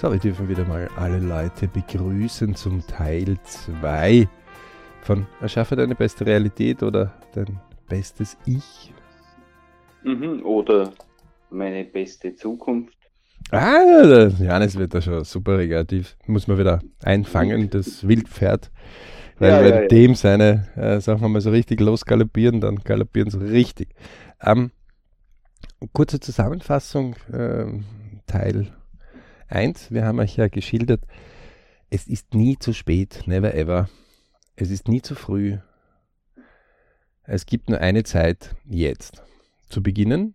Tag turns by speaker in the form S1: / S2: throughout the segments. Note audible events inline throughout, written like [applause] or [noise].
S1: So, wir dürfen wieder mal alle Leute begrüßen zum Teil 2 von Erschaffe deine beste Realität oder dein bestes Ich.
S2: Mhm, oder meine beste Zukunft.
S1: Ah, Janis wird da schon super kreativ. Muss man wieder einfangen, [laughs] das Wildpferd. Weil
S2: Ja,
S1: wenn
S2: ja, ja.
S1: dem seine, äh, sagen wir mal, so richtig losgaloppieren, dann galoppieren sie richtig. Ähm, kurze Zusammenfassung, ähm, Teil 1. Wir haben euch ja geschildert, es ist nie zu spät, never ever. Es ist nie zu früh. Es gibt nur eine Zeit, jetzt. Zu beginnen,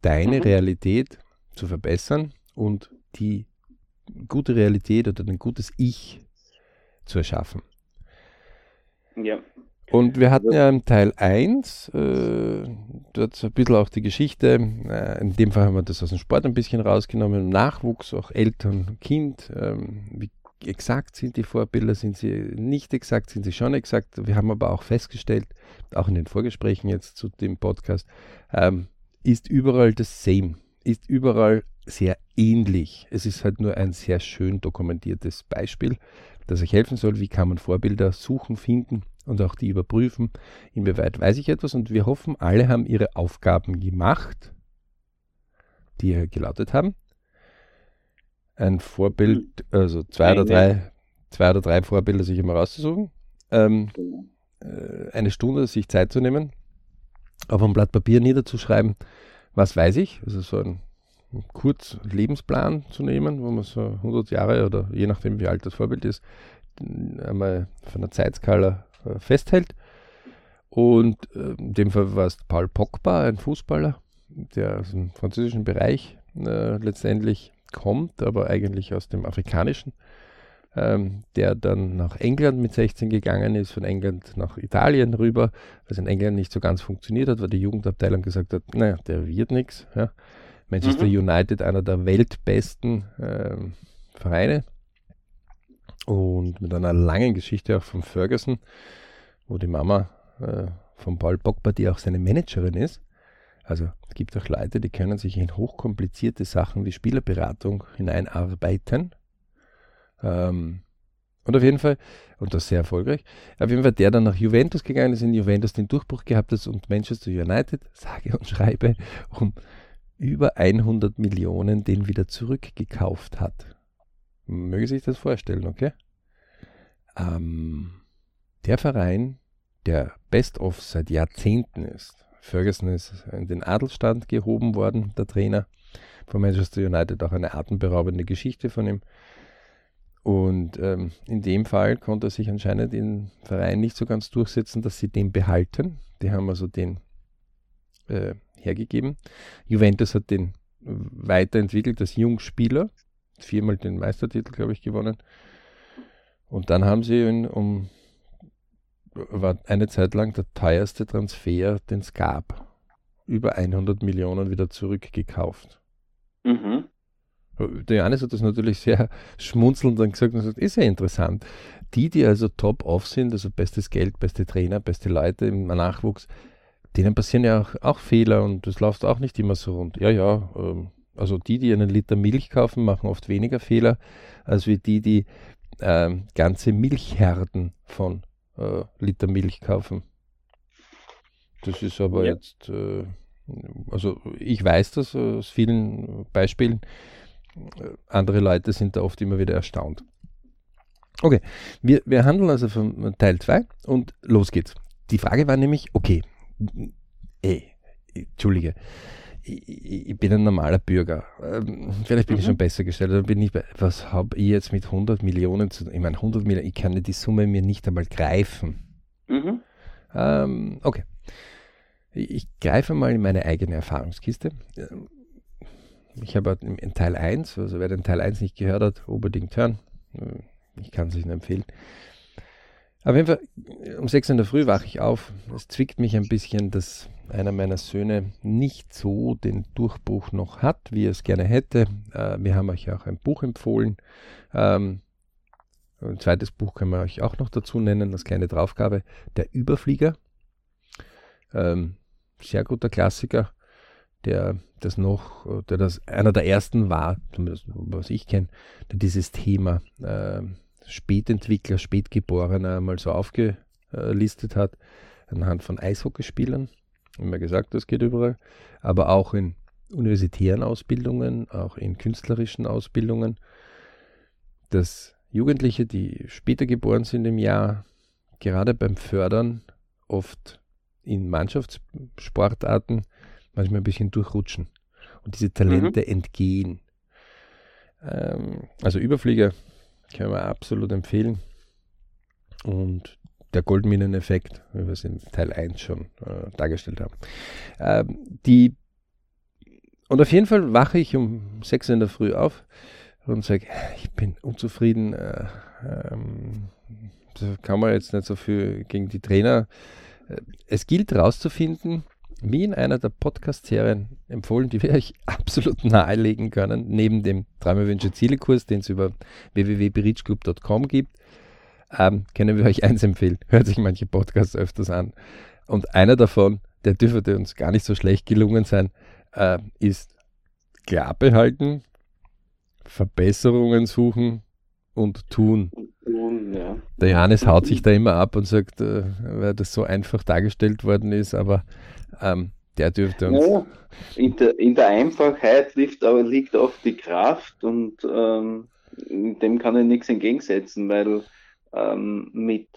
S1: deine
S2: Mhm.
S1: Realität zu verbessern und die gute Realität oder ein gutes Ich zu erschaffen.
S2: Ja.
S1: Und wir hatten ja im Teil 1 äh, dort so ein bisschen auch die Geschichte, äh, in dem Fall haben wir das aus dem Sport ein bisschen rausgenommen, Nachwuchs, auch Eltern, Kind, ähm, wie exakt sind die Vorbilder, sind sie nicht exakt, sind sie schon exakt. Wir haben aber auch festgestellt, auch in den Vorgesprächen jetzt zu dem Podcast, ähm, ist überall das Same, ist überall sehr ähnlich. Es ist halt nur ein sehr schön dokumentiertes Beispiel, das euch helfen soll, wie kann man Vorbilder suchen, finden und auch die überprüfen, inwieweit weiß ich etwas. Und wir hoffen, alle haben ihre Aufgaben gemacht, die gelautet haben. Ein Vorbild, also zwei oder drei, zwei oder drei Vorbilder sich immer rauszusuchen. Ähm, äh, eine Stunde sich Zeit zu nehmen, auf ein Blatt Papier niederzuschreiben, was weiß ich, also so ein kurz Lebensplan zu nehmen, wo man so 100 Jahre oder je nachdem wie alt das Vorbild ist, einmal von der Zeitskala festhält. Und äh, in dem Fall war es Paul Pogba, ein Fußballer, der aus dem französischen Bereich äh, letztendlich kommt, aber eigentlich aus dem afrikanischen ähm, der dann nach England mit 16 gegangen ist, von England nach Italien rüber, was in England nicht so ganz funktioniert hat, weil die Jugendabteilung gesagt hat, naja, der wird nichts. Ja. Manchester
S2: Mhm.
S1: United, einer der weltbesten ähm, Vereine und mit einer langen Geschichte auch von Ferguson, wo die Mama äh, von Paul Pogba, die auch seine Managerin ist, also es gibt auch Leute, die können sich in hochkomplizierte Sachen wie Spielerberatung hineinarbeiten. Ähm, und auf jeden Fall, und das sehr erfolgreich, auf jeden Fall der dann nach Juventus gegangen ist, in Juventus den Durchbruch gehabt hat und Manchester United, sage und schreibe, um über 100 Millionen den wieder zurückgekauft hat. Möge sich das vorstellen, okay? Ähm, der Verein, der Best-of seit Jahrzehnten ist. Ferguson ist in den Adelstand gehoben worden, der Trainer von Manchester United, auch eine atemberaubende Geschichte von ihm. Und ähm, in dem Fall konnte er sich anscheinend im Verein nicht so ganz durchsetzen, dass sie den behalten. Die haben also den äh, hergegeben. Juventus hat den weiterentwickelt als Jungspieler, viermal den Meistertitel, glaube ich, gewonnen. Und dann haben sie ihn um, war eine Zeit lang der teuerste Transfer, den es gab. Über 100 Millionen wieder zurückgekauft.
S2: Mhm.
S1: Der Janis hat das natürlich sehr schmunzelnd dann gesagt und gesagt, ist ja interessant. Die, die also top off sind, also bestes Geld, beste Trainer, beste Leute im Nachwuchs, denen passieren ja auch, auch Fehler und das läuft auch nicht immer so rund. Ja, ja, ähm, also die, die einen Liter Milch kaufen, machen oft weniger Fehler, als wie die, die ähm, ganze Milchherden von äh, Liter Milch kaufen. Das ist aber
S2: Ja.
S1: jetzt, äh, also ich weiß das aus vielen Beispielen. Äh, Andere Leute sind da oft immer wieder erstaunt. Okay, wir, wir handeln also von Teil 2 und los geht's. Die Frage war nämlich, okay, ey, Entschuldige, ich, ich ich bin ein normaler Bürger. Ähm, vielleicht bin ich
S2: Mhm.
S1: schon besser gestellt, bin ich, bei- was habe ich jetzt mit 100 Millionen zu Ich meine, 100 Millionen, ich kann die Summe mir nicht einmal greifen.
S2: Mhm.
S1: Ähm, okay. Ich, ich greife mal in meine eigene Erfahrungskiste. Ähm, Ich habe in in Teil 1, also wer den Teil 1 nicht gehört hat, unbedingt hören. Äh, Ich kann es Ihnen empfehlen. Auf jeden Fall, um 6 in der Früh wache ich auf. Es zwickt mich ein bisschen, dass einer meiner Söhne nicht so den Durchbruch noch hat, wie er es gerne hätte. Äh, wir haben euch auch ein Buch empfohlen. Ähm, ein zweites Buch können wir euch auch noch dazu nennen, als kleine Draufgabe. Der Überflieger. Ähm, sehr guter Klassiker. der das noch, der das einer der ersten war, zumindest was ich kenne, der dieses Thema äh, Spätentwickler, Spätgeborener mal so aufgelistet hat, anhand von Eishockeyspielern. Immer gesagt, das geht überall, aber auch in universitären Ausbildungen, auch in künstlerischen Ausbildungen, dass Jugendliche, die später geboren sind im Jahr, gerade beim Fördern oft in Mannschaftssportarten manchmal ein bisschen durchrutschen und diese Talente mhm. entgehen. Ähm, also Überflieger kann man absolut empfehlen. Und der Goldmineneffekt, wie wir es in Teil 1 schon äh, dargestellt haben. Ähm, die, und auf jeden Fall wache ich um 6 in der Früh auf und sage, ich bin unzufrieden. Äh, ähm, da kann man jetzt nicht so viel gegen die Trainer. Äh, es gilt herauszufinden, wie in einer der Podcast-Serien empfohlen, die wir euch [laughs] absolut nahelegen können, neben dem Träume, Ziele-Kurs, den es über www.berichclub.com gibt, ähm, können wir euch eins empfehlen. [laughs] Hört sich manche Podcasts öfters an. Und einer davon, der dürfte uns gar nicht so schlecht gelungen sein, äh, ist klar behalten, Verbesserungen suchen und tun. Ja. Der Johannes haut sich da immer ab und sagt, äh, weil das so einfach dargestellt worden ist, aber ähm, der dürfte uns.
S2: Ja, in, der, in der Einfachheit liegt, aber liegt oft die Kraft und ähm, dem kann ich nichts entgegensetzen, weil ähm, mit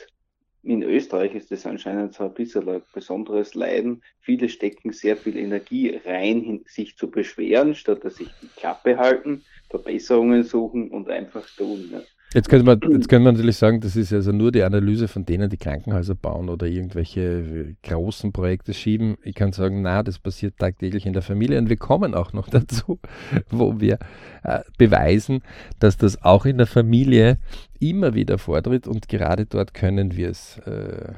S2: in Österreich ist das anscheinend so ein bisschen ein besonderes Leiden. Viele stecken sehr viel Energie rein, sich zu beschweren, statt dass sich die Klappe halten, Verbesserungen suchen und einfach tun. Ja.
S1: Jetzt könnte, man, jetzt könnte man natürlich sagen, das ist also nur die Analyse von denen, die Krankenhäuser bauen oder irgendwelche äh, großen Projekte schieben. Ich kann sagen, na, das passiert tagtäglich in der Familie und wir kommen auch noch [laughs] dazu, wo wir äh, beweisen, dass das auch in der Familie immer wieder vortritt und gerade dort können wir es äh, äh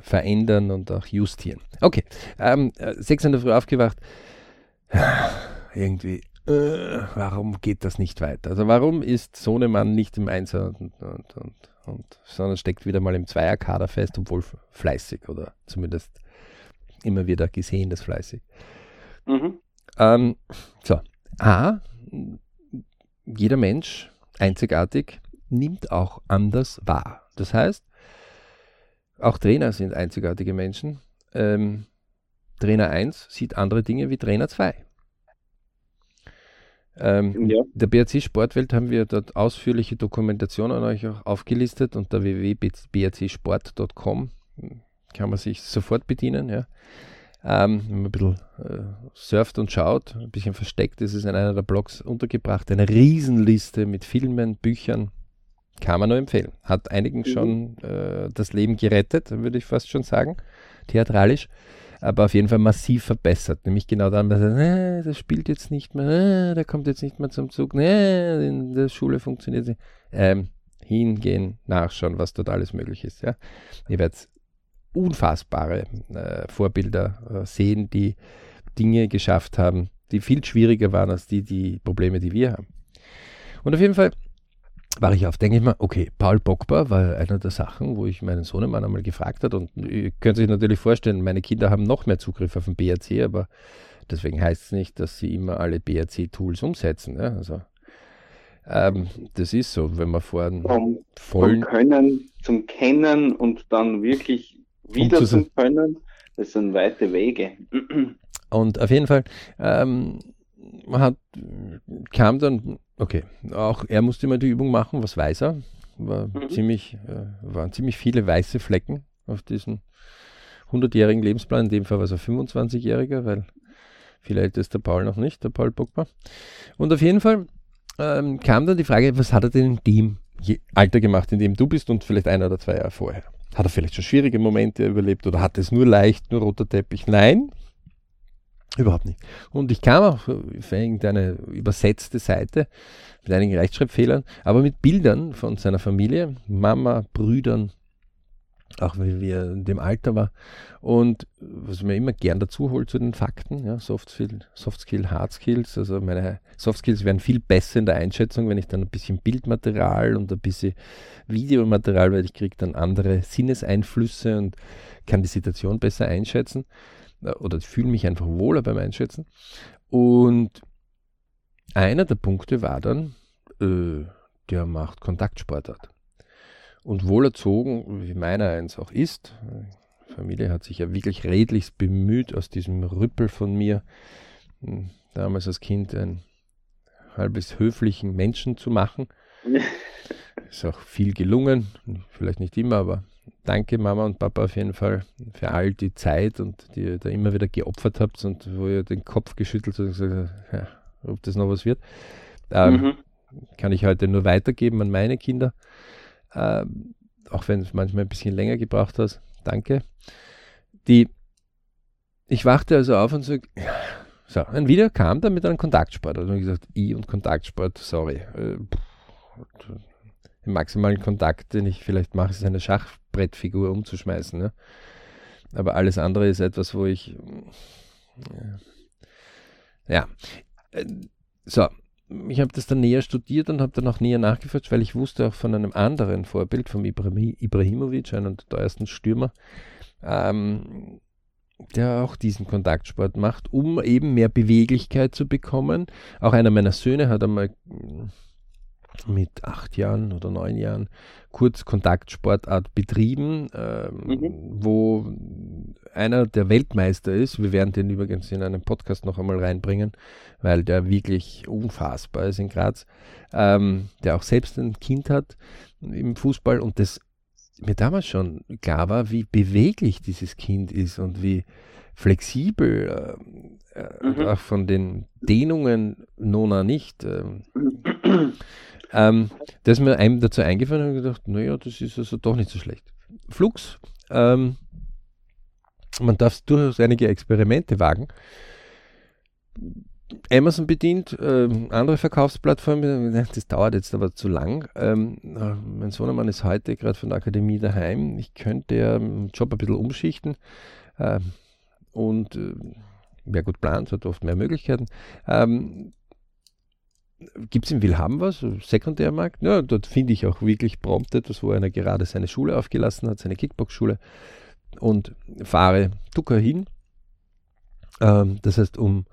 S1: verändern und auch justieren. Okay, ähm, sechs in der Früh aufgewacht. [sighs] Irgendwie äh, warum geht das nicht weiter? Also warum ist Sohnemann nicht im Einser und, und, und, und, sondern steckt wieder mal im Zweierkader fest, obwohl fleißig oder zumindest immer wieder gesehen, das fleißig. Mhm. Ähm, so, A, jeder Mensch, einzigartig, nimmt auch anders wahr. Das heißt, auch Trainer sind einzigartige Menschen. Ähm, Trainer 1 sieht andere Dinge wie Trainer 2. Ähm, ja. Der BRC Sportwelt haben wir dort ausführliche Dokumentationen an euch auch aufgelistet unter www.brcsport.com kann man sich sofort bedienen. Ja. Ähm, wenn man ein bisschen äh, surft und schaut, ein bisschen versteckt, ist es in einer der Blogs untergebracht. Eine Riesenliste mit Filmen, Büchern, kann man nur empfehlen. Hat einigen mhm. schon äh, das Leben gerettet, würde ich fast schon sagen, theatralisch aber auf jeden Fall massiv verbessert. Nämlich genau dann, dass er, äh, das spielt jetzt nicht mehr, äh, der kommt jetzt nicht mehr zum Zug, äh, in der Schule funktioniert nicht. Ähm, hingehen, nachschauen, was dort alles möglich ist. Ja. Ihr werdet unfassbare äh, Vorbilder äh, sehen, die Dinge geschafft haben, die viel schwieriger waren als die, die Probleme, die wir haben. Und auf jeden Fall war ich auf, denke ich mal, okay, Paul Pogba war einer der Sachen, wo ich meinen Sohnemann einmal gefragt hat und ihr könnt sich natürlich vorstellen, meine Kinder haben noch mehr Zugriff auf den BRC, aber deswegen heißt es nicht, dass sie immer alle BRC-Tools umsetzen. Ja? Also, ähm, das ist so, wenn man vor
S2: vom, vollen... Vom Können zum Kennen und dann wirklich wieder um zum Können, das sind weite Wege.
S1: Und auf jeden Fall ähm, hat, kam dann Okay, auch er musste mal die Übung machen, was weiß er. War mhm. ziemlich, äh, waren ziemlich viele weiße Flecken auf diesem 100-jährigen Lebensplan. In dem Fall war es ein 25-jähriger, weil viel älter ist der Paul noch nicht, der Paul Pogba. Und auf jeden Fall ähm, kam dann die Frage, was hat er denn in dem Alter gemacht, in dem du bist und vielleicht ein oder zwei Jahre vorher? Hat er vielleicht schon schwierige Momente überlebt oder hat es nur leicht, nur roter Teppich? Nein, Überhaupt nicht. Und ich kam auch für irgendeine übersetzte Seite mit einigen Rechtschreibfehlern, aber mit Bildern von seiner Familie, Mama, Brüdern, auch weil wir in dem Alter war. Und was mir immer gern dazu holt zu den Fakten, ja, Soft, Skill, Soft Skill, Hard Skills. Also meine Soft Skills werden viel besser in der Einschätzung, wenn ich dann ein bisschen Bildmaterial und ein bisschen Videomaterial, weil ich kriege dann andere Sinneseinflüsse und kann die Situation besser einschätzen. Oder fühle mich einfach wohler beim Einschätzen. Und einer der Punkte war dann, äh, der macht Kontaktsportart. Und wohlerzogen, wie meiner eins auch ist, die Familie hat sich ja wirklich redlichst bemüht, aus diesem Rüppel von mir, hm, damals als Kind ein halbes höflichen Menschen zu machen. [laughs] Ist auch viel gelungen, vielleicht nicht immer, aber danke Mama und Papa auf jeden Fall für all die Zeit und die ihr da immer wieder geopfert habt und wo ihr den Kopf geschüttelt habt und gesagt habt, ja, ob das noch was wird. Ähm, mhm. Kann ich heute nur weitergeben an meine Kinder. Ähm, auch wenn es manchmal ein bisschen länger gebraucht hat. Danke. Die, ich wachte also auf und so, so, ein Video kam dann mit einem Kontaktsport. Also ich gesagt, I und Kontaktsport, sorry. Äh, den maximalen Kontakt, den ich vielleicht mache, ist eine Schachbrettfigur umzuschmeißen. Ja? Aber alles andere ist etwas, wo ich. Ja. Äh, so, ich habe das dann näher studiert und habe dann auch näher nachgeforscht, weil ich wusste auch von einem anderen Vorbild, vom Ibrahim, Ibrahimovic, einem der teuersten Stürmer, ähm, der auch diesen Kontaktsport macht, um eben mehr Beweglichkeit zu bekommen. Auch einer meiner Söhne hat einmal mit acht Jahren oder neun Jahren kurz Kontaktsportart betrieben, ähm, mhm. wo einer der Weltmeister ist. Wir werden den übrigens in einem Podcast noch einmal reinbringen, weil der wirklich unfassbar ist in Graz, ähm, der auch selbst ein Kind hat im Fußball und das mir damals schon klar war, wie beweglich dieses Kind ist und wie flexibel, äh, äh mhm. auch von den Dehnungen Nona nicht. Äh, [clears throat] ähm, da ist mir einem dazu eingefallen und gedacht, naja, das ist also doch nicht so schlecht. Flux, ähm, man darf durchaus einige Experimente wagen. Amazon bedient, äh, andere Verkaufsplattformen, [laughs] das dauert jetzt aber zu lang. Ähm, mein Sohnemann ist heute gerade von der Akademie daheim. Ich könnte ja den Job ein bisschen umschichten äh, und äh, wer gut plant, hat oft mehr Möglichkeiten. Ähm, Gibt es in Wilhelm was, Sekundärmarkt? Ja, dort finde ich auch wirklich prompt etwas, wo einer gerade seine Schule aufgelassen hat, seine Kickbox-Schule und fahre Tucker hin. Ähm, das heißt, um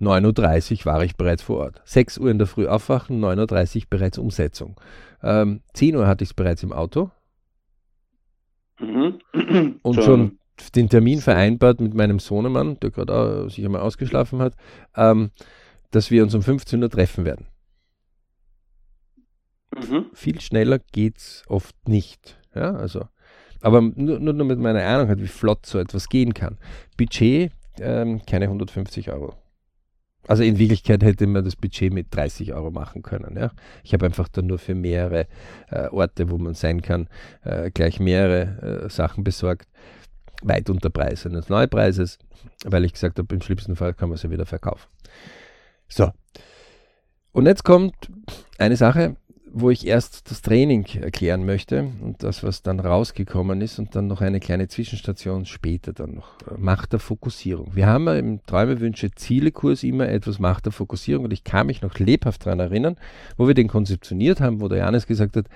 S1: 9.30 Uhr war ich bereits vor Ort. 6 Uhr in der Früh aufwachen, 9.30 Uhr bereits Umsetzung. Ähm, 10 Uhr hatte ich es bereits im Auto. Mhm. Und schon. schon den Termin vereinbart mit meinem Sohnemann, der gerade sich einmal ausgeschlafen hat, ähm, dass wir uns um 15 Uhr treffen werden. Mhm. Viel schneller geht es oft nicht. Ja, also, aber nur, nur damit man eine Ahnung hat, wie flott so etwas gehen kann. Budget, ähm, keine 150 Euro. Also in Wirklichkeit hätte man das Budget mit 30 Euro machen können. Ja? Ich habe einfach dann nur für mehrere äh, Orte, wo man sein kann, äh, gleich mehrere äh, Sachen besorgt. Weit unter Preis eines Neupreises, weil ich gesagt habe, im schlimmsten Fall kann man sie wieder verkaufen. So. Und jetzt kommt eine Sache, wo ich erst das Training erklären möchte und das, was dann rausgekommen ist und dann noch eine kleine Zwischenstation später dann noch. Macht der Fokussierung. Wir haben ja im Träume, Wünsche, Ziele-Kurs immer etwas Macht der Fokussierung und ich kann mich noch lebhaft daran erinnern, wo wir den konzeptioniert haben, wo der Janis gesagt hat,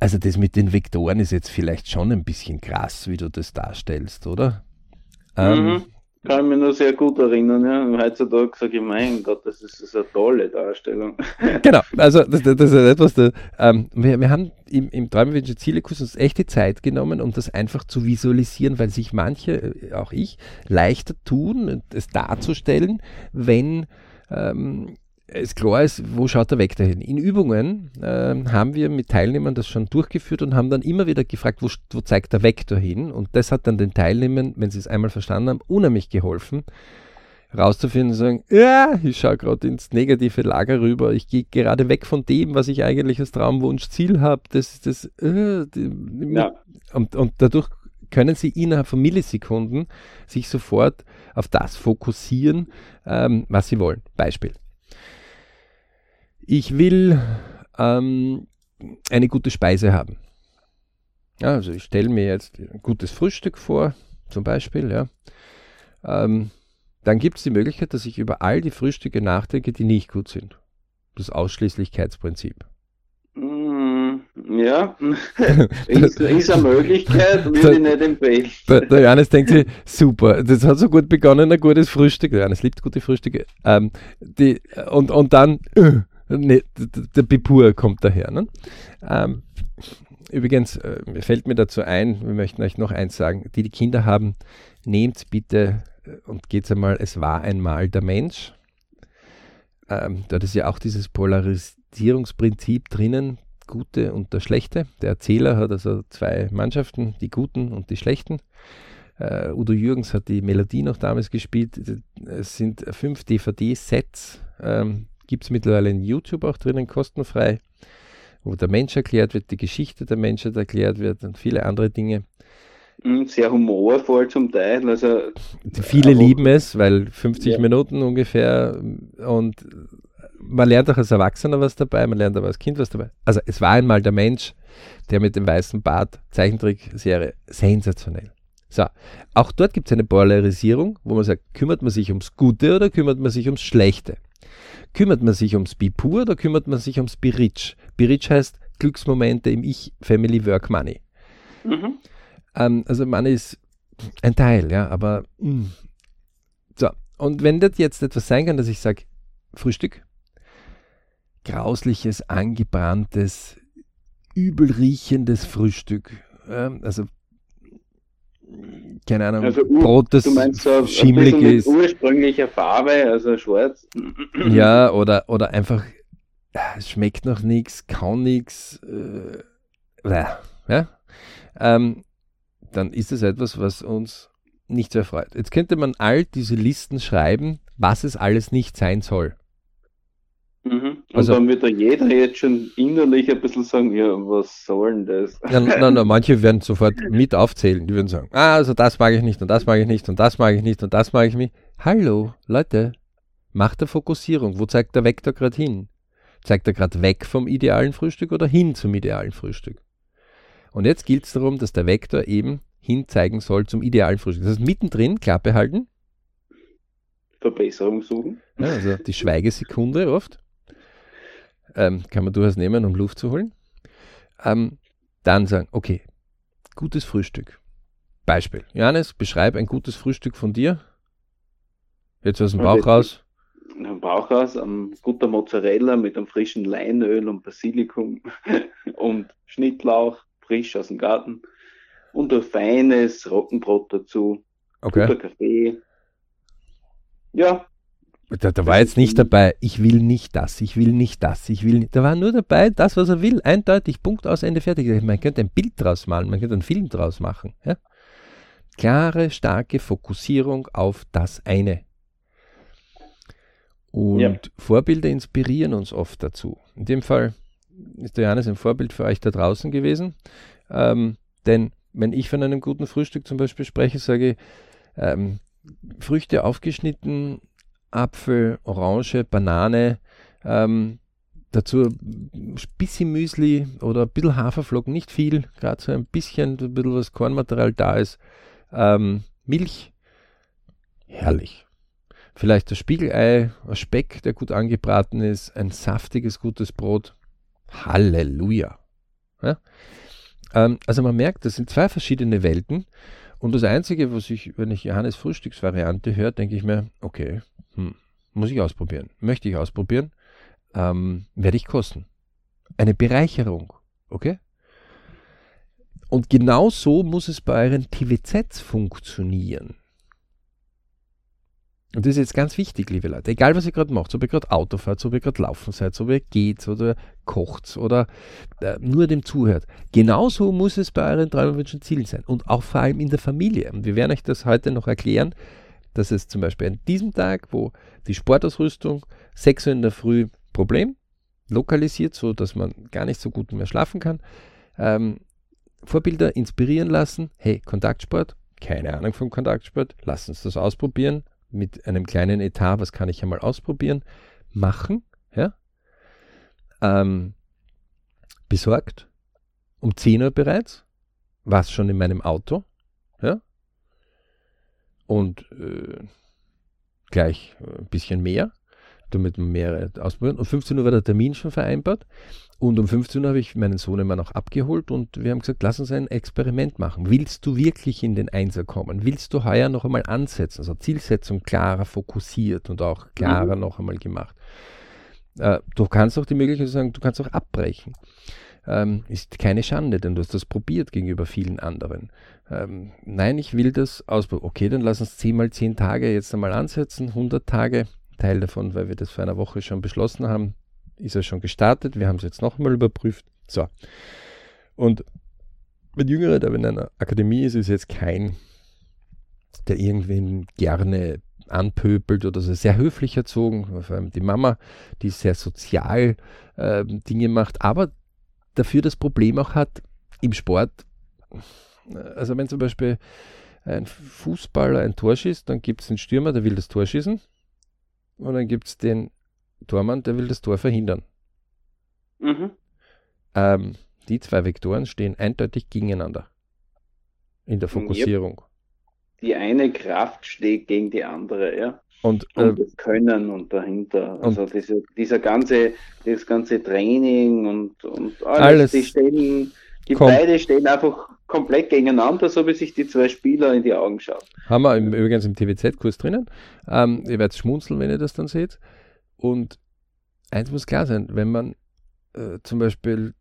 S1: also das mit den Vektoren ist jetzt vielleicht schon ein bisschen krass, wie du das darstellst, oder?
S2: Ähm, mhm. Ähm, kann ich mich nur sehr gut erinnern. Ja. Heutzutage sage ich, mein Gott, das ist, das ist eine tolle Darstellung. [laughs]
S1: genau, also das, das ist etwas, da, ähm, wir, wir haben im, im Träumenwünsche Zielekurs uns echte Zeit genommen, um das einfach zu visualisieren, weil sich manche, äh, auch ich, leichter tun, es darzustellen, wenn ähm, es klar ist, wo schaut der Weg dahin. In Übungen äh, haben wir mit Teilnehmern das schon durchgeführt und haben dann immer wieder gefragt, wo, wo zeigt der Vektor hin. Und das hat dann den Teilnehmern, wenn sie es einmal verstanden haben, unheimlich geholfen, rauszufinden und sagen, ja, ich schaue gerade ins negative Lager rüber, ich gehe gerade weg von dem, was ich eigentlich als Traumwunschziel habe. Das, das, äh, die, ja. und, und dadurch können Sie innerhalb von Millisekunden sich sofort auf das fokussieren, ähm, was Sie wollen. Beispiel. Ich will ähm, eine gute Speise haben. Ja, also ich stelle mir jetzt ein gutes Frühstück vor, zum Beispiel. Ja. Ähm, dann gibt es die Möglichkeit, dass ich über all die Frühstücke nachdenke, die nicht gut sind. Das Ausschließlichkeitsprinzip.
S2: Mm, ja, Ja, [laughs] ist, ist eine Möglichkeit, würde ich nicht empfehlen.
S1: Der, der Johannes denkt sich, super, das hat so gut begonnen, ein gutes Frühstück. Der Johannes liebt gute Frühstücke. Ähm, die, und, und dann, äh, ne, der, Bipur kommt daher. Ne? Ähm, übrigens, äh, fällt mir dazu ein, wir möchten euch noch eins sagen, die die Kinder haben, nehmt bitte äh, und geht's einmal, es war einmal der Mensch. Ähm, da ist ja auch dieses Polarisierungsprinzip drinnen, Gute und der Schlechte. Der Erzähler hat also zwei Mannschaften, die Guten und die Schlechten. Uh, Udo Jürgens hat die Melodie noch damals gespielt. Es sind fünf DVD-Sets, ähm, gibt es mittlerweile in YouTube auch drinnen, kostenfrei, wo der Mensch erklärt wird, die Geschichte der Menschheit erklärt wird und viele andere Dinge.
S2: Hm, sehr humorvoll zum Teil. Also,
S1: Viele lieben es, weil 50 ja. Minuten ungefähr und man lernt auch als Erwachsener was dabei, man lernt aber als Kind was dabei. Also es war einmal der Mensch, der mit dem weißen Bart, Zeichentrickserie, sensationell. So, auch dort gibt es eine Polarisierung, wo man sagt, kümmert man sich ums Gute oder kümmert man sich ums Schlechte? Kümmert man sich ums Bipur oder kümmert man sich ums Birich? Birich heißt Glücksmomente im Ich, Family, Work, Money. Mhm. Ähm, also Money ist ein Teil, ja, aber mh. Mm. so. Und wenn das jetzt etwas sein kann, dass ich sage, Frühstück, grausliches, angebranntes, übelriechendes Frühstück. Ähm, also keine Ahnung,
S2: also, Brot, das so schimmelig ist. ursprünglicher Farbe, also schwarz.
S1: Ja, oder, oder einfach, es schmeckt noch nichts, kaum nichts. Äh, ja? Ähm, dann ist es etwas, was uns nicht sehr freut. Jetzt könnte man all diese Listen schreiben, was es alles nicht sein soll.
S2: Mhm. Und also, dann wird da jeder jetzt schon innerlich ein bisschen sagen, ja, was soll denn das?
S1: Ja, na, na, [laughs] manche werden sofort mit aufzählen, die würden sagen, ah, also das mag ich nicht und das mag ich nicht und das mag ich nicht und das mag ich nicht. Hallo, Leute, macht der Fokussierung. Wo zeigt der Vektor gerade hin? Zeigt er gerade weg vom idealen Frühstück oder hin zum idealen Frühstück? Und jetzt gilt es darum, dass der Vektor eben hinzeigen soll zum idealen Frühstück. Das heißt, mittendrin Klappe halten.
S2: Verbesserung suchen.
S1: Ja, also die [laughs] Schweigesekunde oft ähm, kann man durchaus nehmen, um Luft zu holen. Ähm, dann sagen, okay, gutes Frühstück. Beispiel. Johannes, beschreib ein gutes Frühstück von dir. Jetzt aus dem Bauch raus.
S2: Bauch raus, ein guter Mozzarella mit einem frischen Leinöl und Basilikum [laughs] und Schnittlauch, frisch aus dem Garten. Und ein feines Roggenbrot dazu.
S1: Okay.
S2: Guter Kaffee. Ja,
S1: da, da war jetzt nicht dabei, ich will nicht das, ich will nicht das, ich will nicht. Da war nur dabei, das, was er will, eindeutig, Punkt aus, Ende, fertig. Man könnte ein Bild draus malen, man könnte einen Film draus machen. Ja? Klare, starke Fokussierung auf das eine. Und ja. Vorbilder inspirieren uns oft dazu. In dem Fall ist der Johannes ein Vorbild für euch da draußen gewesen. Ähm, denn wenn ich von einem guten Frühstück zum Beispiel spreche, sage ich, ähm, Früchte aufgeschnitten, Apfel, Orange, Banane, ähm, dazu ein bisschen Müsli oder ein bisschen Haferflocken, nicht viel, gerade so ein bisschen, ein bisschen was Kornmaterial da ist, ähm, Milch, herrlich. Vielleicht das Spiegelei, ein Speck, der gut angebraten ist, ein saftiges, gutes Brot. Halleluja. Ja? Ähm, also man merkt, das sind zwei verschiedene Welten. Und das Einzige, was ich, wenn ich Johannes Frühstücksvariante höre, denke ich mir, okay, hm, muss ich ausprobieren. Möchte ich ausprobieren. Ähm, werde ich kosten. Eine Bereicherung. Okay? Und genau so muss es bei euren TVZs funktionieren. Und das ist jetzt ganz wichtig, liebe Leute. Egal, was ihr gerade macht, ob ihr gerade Auto fahrt, ob ihr gerade laufen seid, ob ihr geht oder kocht oder äh, nur dem zuhört. Genauso muss es bei euren Träumen, Wünschen, Zielen sein. Und auch vor allem in der Familie. Und wir werden euch das heute noch erklären, dass es zum Beispiel an diesem Tag, wo die Sportausrüstung 6 Uhr in der Früh Problem lokalisiert, so dass man gar nicht so gut mehr schlafen kann, ähm, Vorbilder inspirieren lassen. Hey, Kontaktsport, keine Ahnung vom Kontaktsport, lass uns das ausprobieren. Mit einem kleinen Etat, was kann ich einmal ausprobieren, machen, ja, ähm, besorgt, um 10 Uhr bereits, war es schon in meinem Auto, und äh, gleich ein bisschen mehr. damit wir mehrere ausprobieren. Um 15 Uhr war der Termin schon vereinbart. Und um 15 Uhr habe ich meinen Sohn immer noch abgeholt und wir haben gesagt, lass uns ein Experiment machen. Willst du wirklich in den Einser kommen? Willst du heuer noch einmal ansetzen? Also Zielsetzung klarer fokussiert und auch klarer mhm. noch einmal gemacht. Äh, du kannst auch die Möglichkeit sagen, du kannst auch abbrechen. Ähm, ist keine Schande, denn du hast das probiert gegenüber vielen anderen. Ähm, nein, ich will das ausprobieren. Okay, dann lass uns 10 mal 10 Tage jetzt einmal ansetzen, 100 Tage. Teil davon, weil wir das vor einer Woche schon beschlossen haben, ist er schon gestartet. Wir haben es jetzt nochmal überprüft. So. Und mein Jüngerer, der in einer Akademie ist, ist jetzt kein, der irgendwen gerne anpöbelt oder so sehr höflich erzogen. Vor allem die Mama, die sehr sozial äh, Dinge macht, aber dafür das Problem auch hat im Sport. Also wenn zum Beispiel ein Fußballer ein Tor schießt, dann gibt es einen Stürmer, der will das Tor schießen. Und dann gibt es den Tormann, der will das Tor verhindern. Mhm. Ähm, die zwei Vektoren stehen eindeutig gegeneinander in der Fokussierung.
S2: Die eine Kraft steht gegen die andere, ja.
S1: Und,
S2: und äh, das Können und dahinter. Also und diese, dieser ganze, das ganze Training und, und alles, alles die stehen, die beide stehen einfach komplett gegeneinander, so wie sich die zwei Spieler in die Augen schauen.
S1: Haben wir im, übrigens im TWZ-Kurs drinnen. Ähm, ihr werdet schmunzeln, wenn ihr das dann seht. Und eins muss klar sein, wenn man äh, zum Beispiel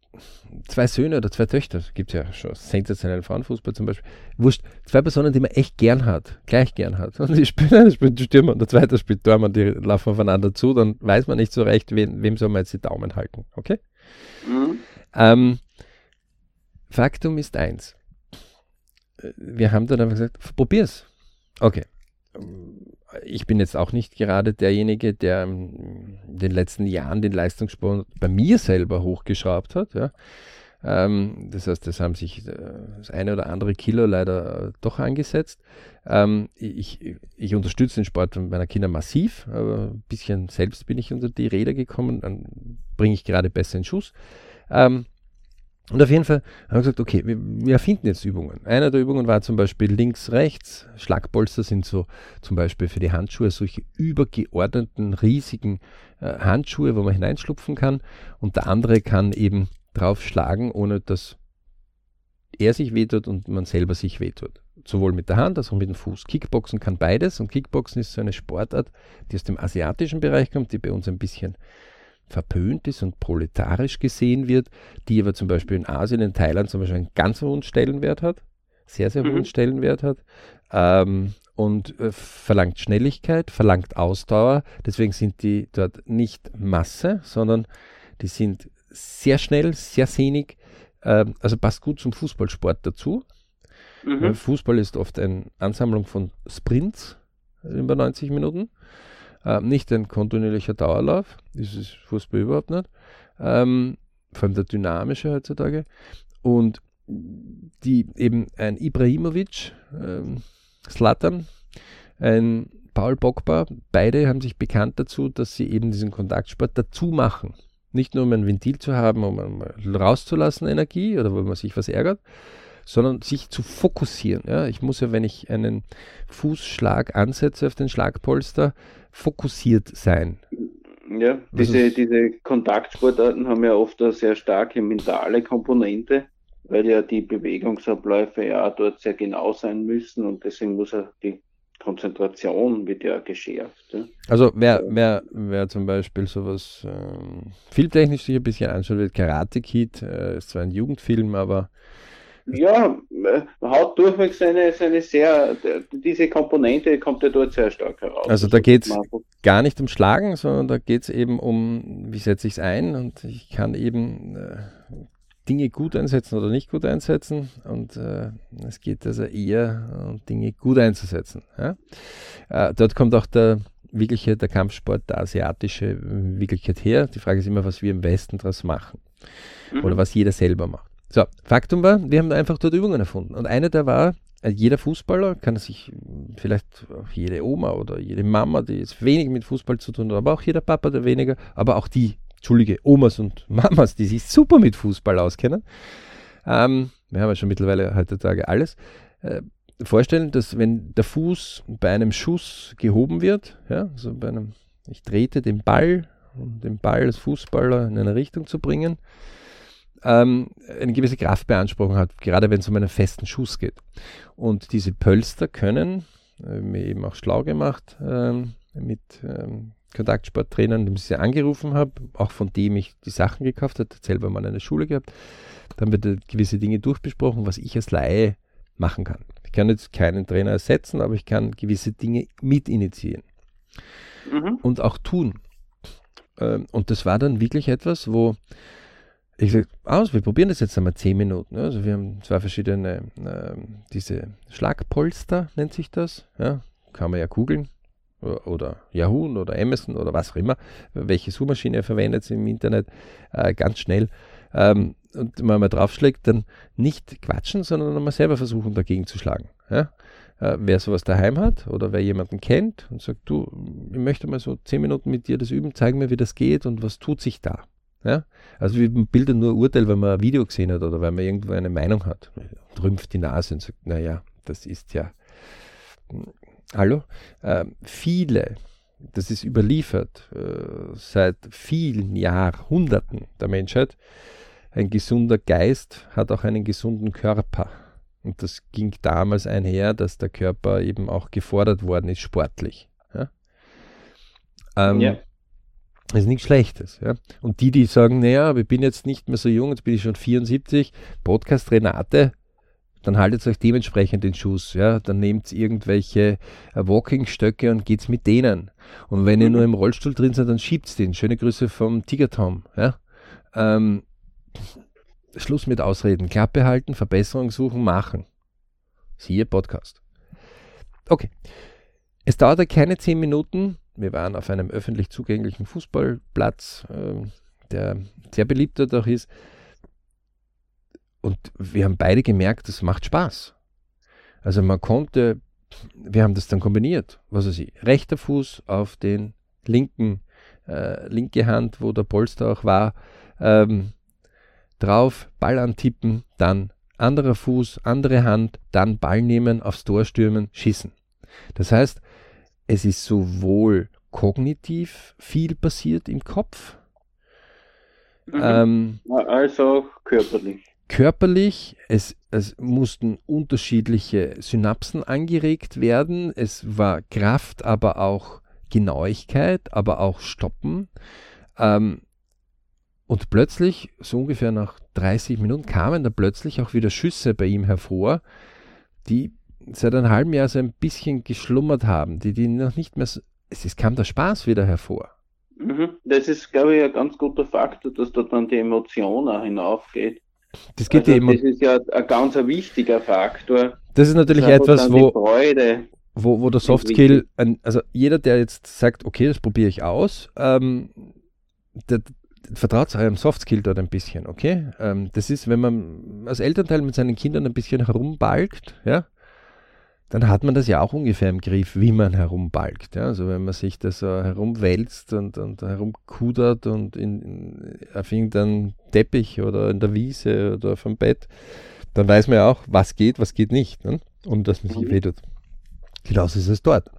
S1: zwei Söhne oder zwei Töchter, gibt es ja schon sensationellen Frauenfußball zum Beispiel, wurscht, zwei Personen, die man echt gern hat, gleich gern hat. Und die spielen, einer [laughs] spielt Stürmer und der zweite spielt Tormann, die laufen aufeinander zu, dann weiß man nicht so recht, wem, wem soll man jetzt die Daumen halten, okay? Mhm. Ähm, Faktum ist eins. Wir haben dann einfach gesagt, probier's. Okay. Ich bin jetzt auch nicht gerade derjenige, der in den letzten Jahren den Leistungssport bei mir selber hochgeschraubt hat. Ja. Ähm, das heißt, das haben sich äh, das eine oder andere Kilo leider äh, doch angesetzt. Ähm, ich, ich unterstütze den Sport meiner Kinder massiv, aber ein bisschen selbst bin ich unter die Räder gekommen, dann bringe ich gerade besser in Schuss. Ähm, und auf jeden Fall haben wir gesagt, okay, wir, wir erfinden jetzt Übungen. Eine der Übungen war zum Beispiel links, rechts. Schlagpolster sind so zum Beispiel für die Handschuhe solche übergeordneten, riesigen äh, Handschuhe, wo man hineinschlupfen kann. Und der andere kann eben draufschlagen, ohne dass er sich wehtut und man selber sich wehtut. Sowohl mit der Hand als auch mit dem Fuß. Kickboxen kann beides und Kickboxen ist so eine Sportart, die aus dem asiatischen Bereich kommt, die bei uns ein bisschen verpönt ist und proletarisch gesehen wird, die aber zum Beispiel in Asien, in Thailand zum Beispiel einen ganz hohen Stellenwert hat, sehr, sehr hohen mhm. Stellenwert hat ähm, und äh, verlangt Schnelligkeit, verlangt Ausdauer. Deswegen sind die dort nicht Masse, sondern die sind sehr schnell, sehr sehnig, äh, also passt gut zum Fußballsport dazu. Mhm. Fußball ist oft eine Ansammlung von Sprints über 90 Minuten. Äh, nicht ein kontinuierlicher Dauerlauf, das ist Fußball überhaupt nicht. Ähm, vor allem der dynamische heutzutage. Und die eben ein Ibrahimovic, ähm, Slatan, ein Paul Pogba, beide haben sich bekannt dazu, dass sie eben diesen Kontaktsport dazu machen. Nicht nur um ein Ventil zu haben, um rauszulassen Energie oder wo man sich was ärgert, sondern sich zu fokussieren. Ja, ich muss ja, wenn ich einen Fußschlag ansetze auf den Schlagpolster, fokussiert sein.
S2: Ja, diese, diese Kontaktsportarten haben ja oft eine sehr starke mentale Komponente, weil ja die Bewegungsabläufe ja dort sehr genau sein müssen und deswegen muss ja die Konzentration wird ja geschärft. Ja.
S1: Also wer, wer, wer zum Beispiel sowas ähm, filmtechnisch sich ein bisschen anschaut, wird Karate Kid, äh, ist zwar ein Jugendfilm, aber
S2: ja, äh, haut durchweg seine, seine sehr, diese Komponente kommt ja dort sehr stark heraus.
S1: Also da geht es gar nicht um Schlagen, sondern da geht es eben um, wie setze ich es ein und ich kann eben äh, Dinge gut einsetzen oder nicht gut einsetzen und äh, es geht also eher um Dinge gut einzusetzen. Ja? Äh, dort kommt auch der wirkliche, der Kampfsport, der asiatische Wirklichkeit her. Die Frage ist immer, was wir im Westen daraus machen mhm. oder was jeder selber macht. So, Faktum war, wir haben einfach dort Übungen erfunden. Und eine der war, äh, jeder Fußballer kann sich, vielleicht auch jede Oma oder jede Mama, die jetzt wenig mit Fußball zu tun hat, aber auch jeder Papa, der weniger, aber auch die, Entschuldige, Omas und [laughs] Mamas, die sich super mit Fußball auskennen. Ähm, wir haben ja schon mittlerweile heutzutage alles. Äh, vorstellen, dass wenn der Fuß bei einem Schuss gehoben wird, ja, also bei einem Ich drehte den Ball, um den Ball als Fußballer in eine Richtung zu bringen, ähm, eine gewisse Kraftbeanspruchung hat, gerade wenn es um einen festen Schuss geht. Und diese Pölster können, äh, mir eben auch schlau gemacht, ähm, mit ähm, Kontaktsporttrainern, dem ich sie angerufen habe, auch von dem ich die Sachen gekauft habe, selber mal eine Schule gehabt. Dann wird gewisse Dinge durchbesprochen, was ich als Laie machen kann. Ich kann jetzt keinen Trainer ersetzen, aber ich kann gewisse Dinge mit initiieren mhm. und auch tun. Ähm, und das war dann wirklich etwas, wo ich sage, aus, wir probieren das jetzt einmal zehn Minuten. Also wir haben zwei verschiedene, äh, diese Schlagpolster nennt sich das. Ja, kann man ja googeln oder Yahoo oder Amazon oder was auch immer, welche Suchmaschine verwendet im Internet, äh, ganz schnell. Ähm, und wenn man draufschlägt, dann nicht quatschen, sondern mal selber versuchen, dagegen zu schlagen. Ja? Äh, wer sowas daheim hat oder wer jemanden kennt und sagt, du, ich möchte mal so zehn Minuten mit dir das üben, zeig mir, wie das geht und was tut sich da. Ja? Also wir bilden nur Urteil, wenn man ein Video gesehen hat oder wenn man irgendwo eine Meinung hat. Rümpft die Nase und sagt, naja, das ist ja Hallo? Äh, viele, das ist überliefert äh, seit vielen Jahrhunderten der Menschheit, ein gesunder Geist hat auch einen gesunden Körper. Und das ging damals einher, dass der Körper eben auch gefordert worden ist, sportlich. Ja? Ähm, ja. Das ist nichts Schlechtes. Ja? Und die, die sagen, naja, aber ich bin jetzt nicht mehr so jung, jetzt bin ich schon 74, Podcast Renate, dann haltet euch dementsprechend den Schuss. Ja? Dann nehmt irgendwelche äh, Walking-Stöcke und geht's mit denen. Und wenn ihr mhm. nur im Rollstuhl drin seid, dann schiebt's den. Schöne Grüße vom Tiger Tom. Ja? Ähm, Schluss mit Ausreden. Klappe halten, Verbesserung suchen, machen. Siehe Podcast. Okay. Es dauerte keine zehn Minuten. Wir waren auf einem öffentlich zugänglichen Fußballplatz, äh, der sehr beliebt dort auch ist. Und wir haben beide gemerkt, das macht Spaß. Also man konnte, wir haben das dann kombiniert, was weiß ich, rechter Fuß auf den linken, äh, linke Hand, wo der Polster auch war, ähm, drauf, Ball antippen, dann anderer Fuß, andere Hand, dann Ball nehmen, aufs Tor stürmen, schießen. Das heißt, es ist sowohl kognitiv viel passiert im Kopf,
S2: mhm. ähm, als auch körperlich
S1: körperlich, es, es mussten unterschiedliche Synapsen angeregt werden, es war Kraft, aber auch Genauigkeit, aber auch Stoppen. Ähm, und plötzlich, so ungefähr nach 30 Minuten, kamen da plötzlich auch wieder Schüsse bei ihm hervor, die seit einem halben Jahr so ein bisschen geschlummert haben, die, die noch nicht mehr so, es, es kam der Spaß wieder hervor.
S2: Mhm. Das ist, glaube ich, ein ganz guter Faktor, dass da dann die Emotion auch hinaufgeht.
S1: Das, geht also,
S2: das ist ja ein ganz wichtiger Faktor.
S1: Das ist natürlich das etwas, wo, wo, wo der Softskill, also jeder, der jetzt sagt, okay, das probiere ich aus, ähm, der, vertraut eurem Softskill dort ein bisschen, okay? Ähm, das ist, wenn man als Elternteil mit seinen Kindern ein bisschen herumbalgt, ja, dann hat man das ja auch ungefähr im Griff, wie man herumbalgt. Ja? Also wenn man sich da so herumwälzt und, und herumkudert und in, in, auf irgendeinem Teppich oder in der Wiese oder auf dem Bett, dann weiß man ja auch, was geht, was geht nicht. Ne? Und dass man sich mhm. wehtut. Genauso ist es dort.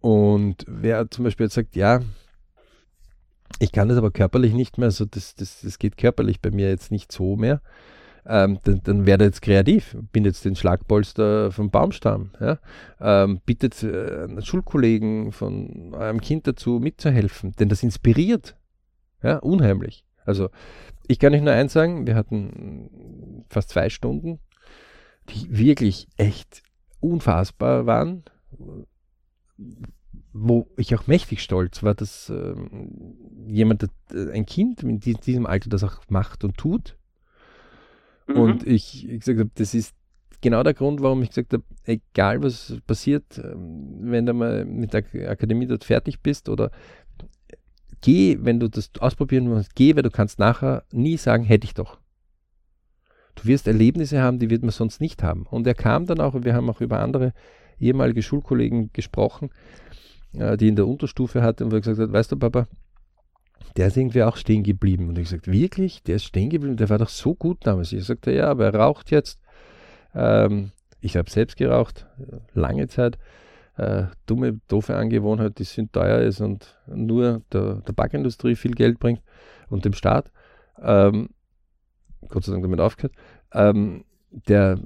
S1: Und wer zum Beispiel jetzt sagt, ja, ich kann das aber körperlich nicht mehr, also das, das, das geht körperlich bei mir jetzt nicht so mehr, ähm, dann, dann werdet jetzt kreativ, bindet den Schlagpolster vom Baumstamm, ja? ähm, bittet äh, einen Schulkollegen von eurem Kind dazu mitzuhelfen, denn das inspiriert, ja, unheimlich. Also ich kann euch nur eins sagen, wir hatten fast zwei Stunden, die wirklich echt unfassbar waren, wo ich auch mächtig stolz war, dass ähm, jemand, ein Kind in diesem Alter das auch macht und tut Mhm. Und ich, ich gesagt habe, das ist genau der Grund, warum ich gesagt habe, egal was passiert, ähm, wenn du mal mit der Akademie dort fertig bist oder geh, wenn du das ausprobieren willst, geh, weil du kannst nachher nie sagen, hätte ich doch. Du wirst Erlebnisse haben, die wird man sonst nicht haben. Und er kam dann auch, wir haben auch über andere ehemalige Schulkollegen gesprochen, äh, die in der Unterstufe hatte und wo er gesagt hat, weißt du, Papa, der ist irgendwie auch stehen geblieben. Und ich sagte, wirklich? Der ist stehen geblieben? Der war doch so gut damals. Ich sagte, ja, aber er raucht jetzt. Ähm, ich habe selbst geraucht, lange Zeit. äh, dumme, doofe Angewohnheit, die sind teuer ist und nur der Tabakindustrie viel Geld bringt und dem Staat. Ähm, Gott sei Dank damit aufgehört. Ähm, der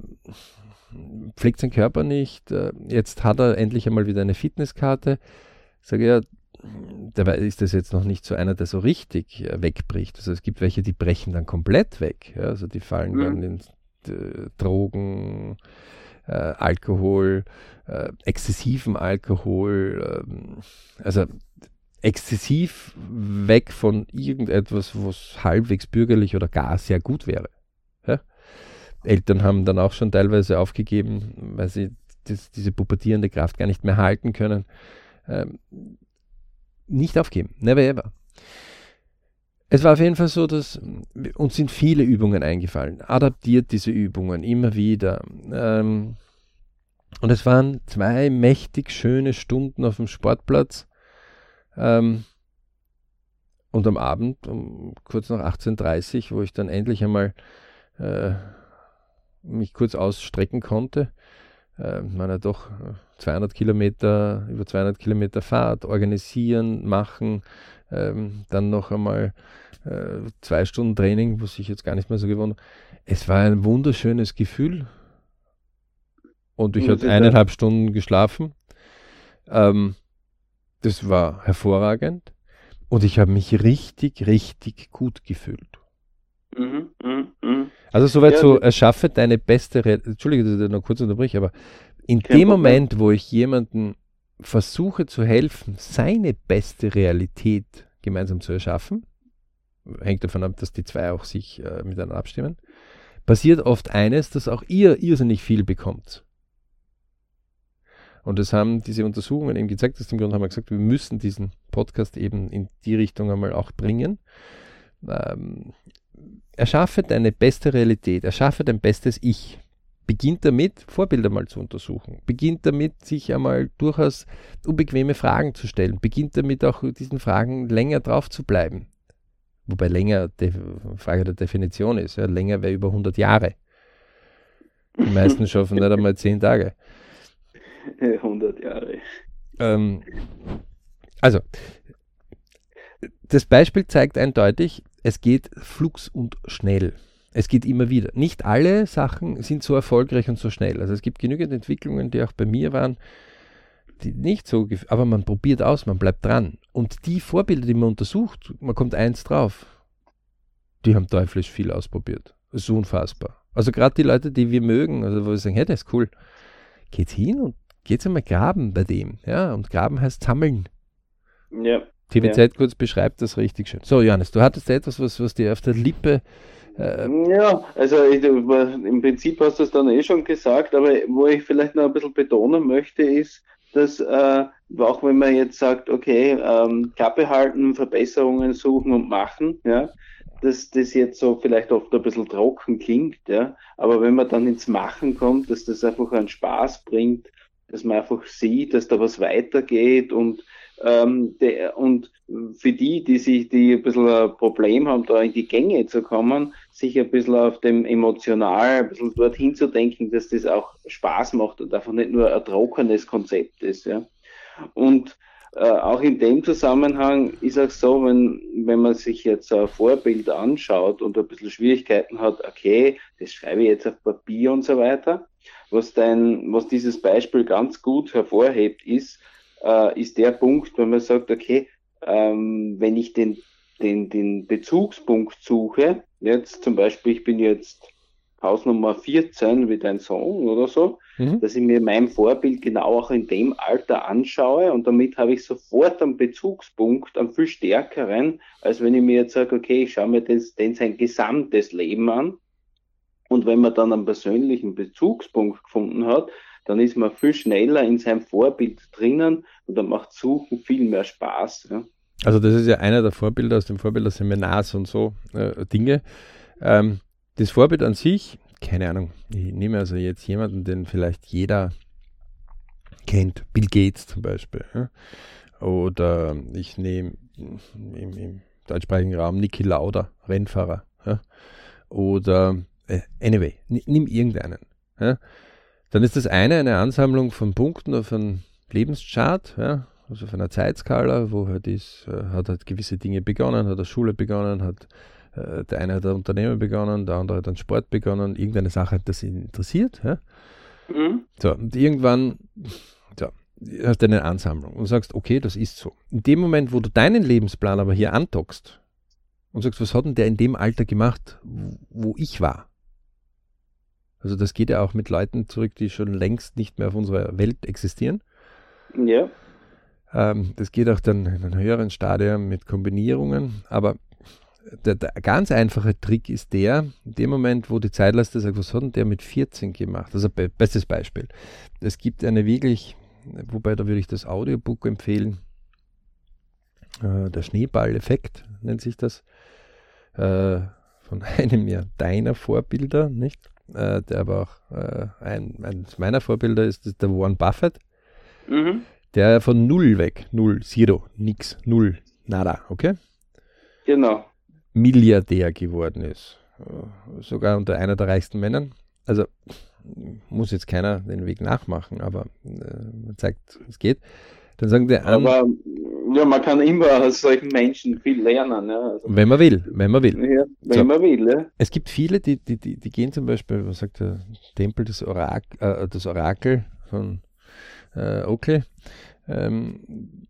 S1: pflegt seinen Körper nicht. Äh, jetzt hat er endlich einmal wieder eine Fitnesskarte. Sage ja, dabei ist das jetzt noch nicht so einer, der so richtig äh, wegbricht. Also es gibt welche, die brechen dann komplett weg. Ja? Also die fallen mhm. dann in äh, Drogen, äh, Alkohol, äh, exzessiven Alkohol, ähm, also exzessiv weg von irgendetwas, was halbwegs bürgerlich oder gar sehr gut wäre. Ja? Eltern haben dann auch schon teilweise aufgegeben, weil sie das, diese pubertierende Kraft gar nicht mehr halten können. Ähm, nicht aufgeben, never ever. Es war auf jeden Fall so, dass uns sind viele Übungen eingefallen. Adaptiert diese Übungen immer wieder. Ähm, und es waren zwei mächtig schöne Stunden auf dem Sportplatz. Ähm, und am Abend, um kurz nach 18.30 Uhr, wo ich dann endlich einmal äh, mich kurz ausstrecken konnte, äh, meine doch 200 Kilometer, über 200 Kilometer Fahrt organisieren, machen, ähm, dann noch einmal äh, zwei Stunden Training, was ich jetzt gar nicht mehr so gewohnt Es war ein wunderschönes Gefühl und ich hatte eineinhalb Stunden geschlafen. Ähm, das war hervorragend und ich habe mich richtig, richtig gut gefühlt. Mhm, mh, mh. Also soweit ja, so, erschaffe deine beste, Re Entschuldige, dass ich noch kurz unterbreche, aber in dem Problem. Moment, wo ich jemanden versuche zu helfen, seine beste Realität gemeinsam zu erschaffen, hängt davon ab, dass die zwei auch sich äh, miteinander abstimmen, passiert oft eines, dass auch ihr irrsinnig viel bekommt. Und das haben diese Untersuchungen eben gezeigt, aus dem Grund haben wir gesagt, wir müssen diesen Podcast eben in die Richtung einmal auch bringen. Ähm, erschaffe deine beste Realität, erschaffe dein bestes Ich. Beginnt damit, Vorbilder mal zu untersuchen. Beginnt damit, sich einmal durchaus unbequeme Fragen zu stellen. Beginnt damit auch diesen Fragen länger drauf zu bleiben. Wobei länger die Frage der Definition ist. Ja, länger wäre über 100 Jahre. Die meisten schaffen nicht einmal 10 Tage.
S2: 100 Jahre.
S1: Ähm, also, das Beispiel zeigt eindeutig, es geht flugs und schnell. Es geht immer wieder. Nicht alle Sachen sind so erfolgreich und so schnell. Also es gibt genügend Entwicklungen, die auch bei mir waren, die nicht so, aber man probiert aus, man bleibt dran. Und die Vorbilder, die man untersucht, man kommt eins drauf, die haben teuflisch viel ausprobiert. Das ist unfassbar. Also gerade die Leute, die wir mögen, also wo wir sagen, hey, das ist cool, geht hin und geht einmal graben bei dem. Ja, und graben heißt sammeln. Ja. TVZ ja. kurz beschreibt das richtig schön. So, Johannes, du hattest etwas, was, was dir auf der Lippe.
S2: Äh ja, also ich, im Prinzip hast du es dann eh schon gesagt, aber wo ich vielleicht noch ein bisschen betonen möchte, ist, dass äh, auch wenn man jetzt sagt, okay, ähm, Klappe halten, Verbesserungen suchen und machen, ja, dass das jetzt so vielleicht oft ein bisschen trocken klingt, ja, aber wenn man dann ins Machen kommt, dass das einfach einen Spaß bringt, dass man einfach sieht, dass da was weitergeht und ähm, der, und für die, die sich, die ein bisschen ein Problem haben, da in die Gänge zu kommen, sich ein bisschen auf dem emotional, ein bisschen dorthin zu denken, dass das auch Spaß macht und einfach nicht nur ein trockenes Konzept ist, ja. Und äh, auch in dem Zusammenhang ist auch so, wenn, wenn man sich jetzt ein Vorbild anschaut und ein bisschen Schwierigkeiten hat, okay, das schreibe ich jetzt auf Papier und so weiter. Was dein, was dieses Beispiel ganz gut hervorhebt, ist, äh, ist der Punkt, wenn man sagt, okay, ähm, wenn ich den, den, den Bezugspunkt suche, jetzt zum Beispiel, ich bin jetzt Hausnummer 14 wie dein Sohn oder so, mhm. dass ich mir mein Vorbild genau auch in dem Alter anschaue und damit habe ich sofort einen Bezugspunkt, einen viel stärkeren, als wenn ich mir jetzt sage, okay, ich schaue mir den, den sein gesamtes Leben an und wenn man dann einen persönlichen Bezugspunkt gefunden hat, dann ist man viel schneller in seinem Vorbild drinnen und dann macht Suchen viel mehr Spaß. Ja.
S1: Also das ist ja einer der Vorbilder aus dem Vorbilderseminars und so äh, Dinge. Ähm, das Vorbild an sich, keine Ahnung, ich nehme also jetzt jemanden, den vielleicht jeder kennt, Bill Gates zum Beispiel. Ja? Oder ich nehme im, im, deutschsprachigen Raum Niki Lauda, Rennfahrer. Ja? Oder äh, anyway, nimm irgendeinen. Ja? Dann ist das eine eine Ansammlung von Punkten auf einem Lebenschart, ja, also auf einer Zeitskala, wo halt ist, äh, hat halt gewisse Dinge begonnen, hat eine Schule begonnen, hat äh, der eine hat ein Unternehmen begonnen, der andere hat einen Sport begonnen, irgendeine Sache hat das ihn interessiert. Ja? Mhm. So, und irgendwann so, hast du eine Ansammlung und sagst, okay, das ist so. In dem Moment, wo du deinen Lebensplan aber hier andockst und sagst, was hat denn der in dem Alter gemacht, wo ich war? Also das geht ja auch mit Leuten zurück, die schon längst nicht mehr auf unserer Welt existieren.
S2: Ja.
S1: Ähm, das geht auch dann in einem höheren Stadium mit Kombinierungen. Aber der, der, ganz einfache Trick ist der, in dem Moment, wo die Zeitleiste sagt, was hat denn der mit 14 gemacht? Also be bestes Beispiel. Es gibt eine wirklich, wobei da würde ich das Audiobook empfehlen, äh, der Schneeball-Effekt nennt sich das, äh, von [laughs] einem ja deiner Vorbilder, nicht? Äh, der aber auch äh, ein, eines meiner Vorbilder ist, ist der Warren Buffett. Mhm. Der von null weg, null, zero, nix, null, nada, okay?
S2: Genau.
S1: Milliardär geworden ist. Sogar unter einer der reichsten Männern. Also muss jetzt keiner den Weg nachmachen, aber äh, man zeigt, es geht. Dann sagen die
S2: an, Aber ja, man kann immer aus solchen Menschen viel lernen. Ja.
S1: Also, wenn man will, wenn man will.
S2: Ja, wenn so. man will, ja.
S1: Es gibt viele, die, die, die, die gehen zum Beispiel, was sagt der Tempel des Orak äh, das Orakel von äh, Oakley. Ähm,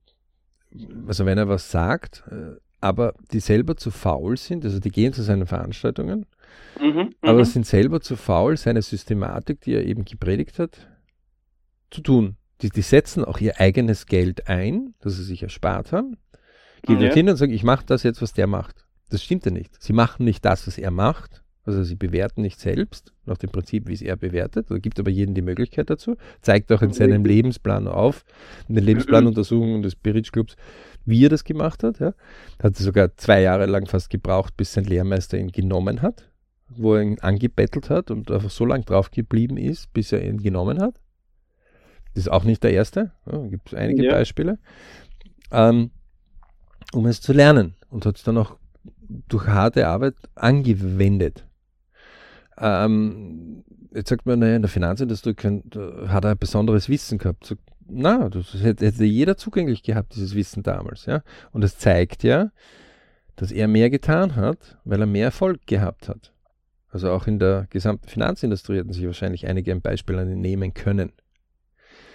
S1: also wenn er was sagt, äh, aber die selber zu faul sind, also die gehen zu seinen Veranstaltungen, mhm, aber mhm. sind selber zu faul, seine Systematik, die er eben gepredigt hat, zu tun. Die, die setzen auch ihr eigenes Geld ein, das sie sich erspart haben, gehen ja. dorthin und sagen, ich mache das jetzt, was der macht. Das stimmt ja nicht. Sie machen nicht das, was er macht, also sie bewerten nicht selbst nach dem Prinzip, wie es er bewertet. Da gibt aber jedem die Möglichkeit dazu. Zeigt auch in seinem Lebensplan auf, in den Lebensplanuntersuchungen des Beric Clubs, wie er das gemacht hat. Ja. Hat sogar zwei Jahre lang fast gebraucht, bis sein Lehrmeister ihn genommen hat, wo er ihn angebettelt hat und einfach so lange drauf geblieben ist, bis er ihn genommen hat. Das ist auch nicht der erste. Ja, gibt es einige ja. Beispiele. Ähm, um es zu lernen und hat es dann auch durch harte Arbeit angewendet. Ähm, jetzt sagt man, naja, in der Finanzindustrie kann, hat er ein besonderes Wissen gehabt. So, na, das hätte, hätte jeder zugänglich gehabt, dieses Wissen damals. Ja? Und das zeigt ja, dass er mehr getan hat, weil er mehr Erfolg gehabt hat. Also auch in der gesamten Finanzindustrie hätten sich wahrscheinlich einige ein Beispiel an ihn nehmen können.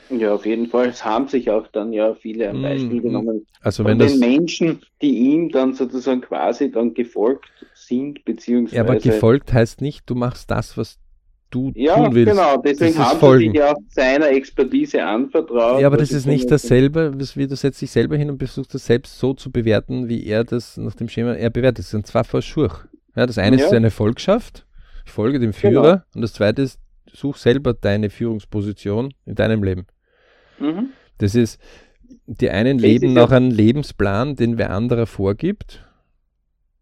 S2: Ja, auf jeden Fall. Es haben sich auch dann ja viele ein Beispiel mm, genommen.
S1: Also wenn von
S2: den Menschen, die ihm dann sozusagen quasi dann gefolgt sind, beziehungsweise. Ja,
S1: aber gefolgt heißt nicht, du machst das, was du
S2: ja,
S1: tun willst.
S2: Ja, genau. Deswegen haben folgen. sie sich ja seiner Expertise anvertraut.
S1: Ja, aber das ist nicht dasselbe, wie du setzt dich selber hin und versuchst das selbst so zu bewerten, wie er das nach dem Schema er bewertet. Das sind zwei Verschurch. Ja, das eine ja. ist seine Volkschaft, ich folge dem Führer, genau. und das zweite ist, such selber deine Führungsposition in deinem Leben. Mhm. Das ist, die einen leben nach einem Lebensplan, den wer anderer vorgibt.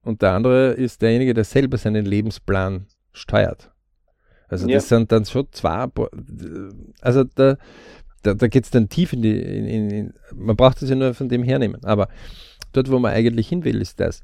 S1: Und der andere ist derjenige, der selber seinen Lebensplan steuert. Also ja. das sind dann schon zwei, also da, da, da geht es dann tief in die, in, in, man braucht es ja nur von dem hernehmen. Aber dort, wo man eigentlich hin will, ist das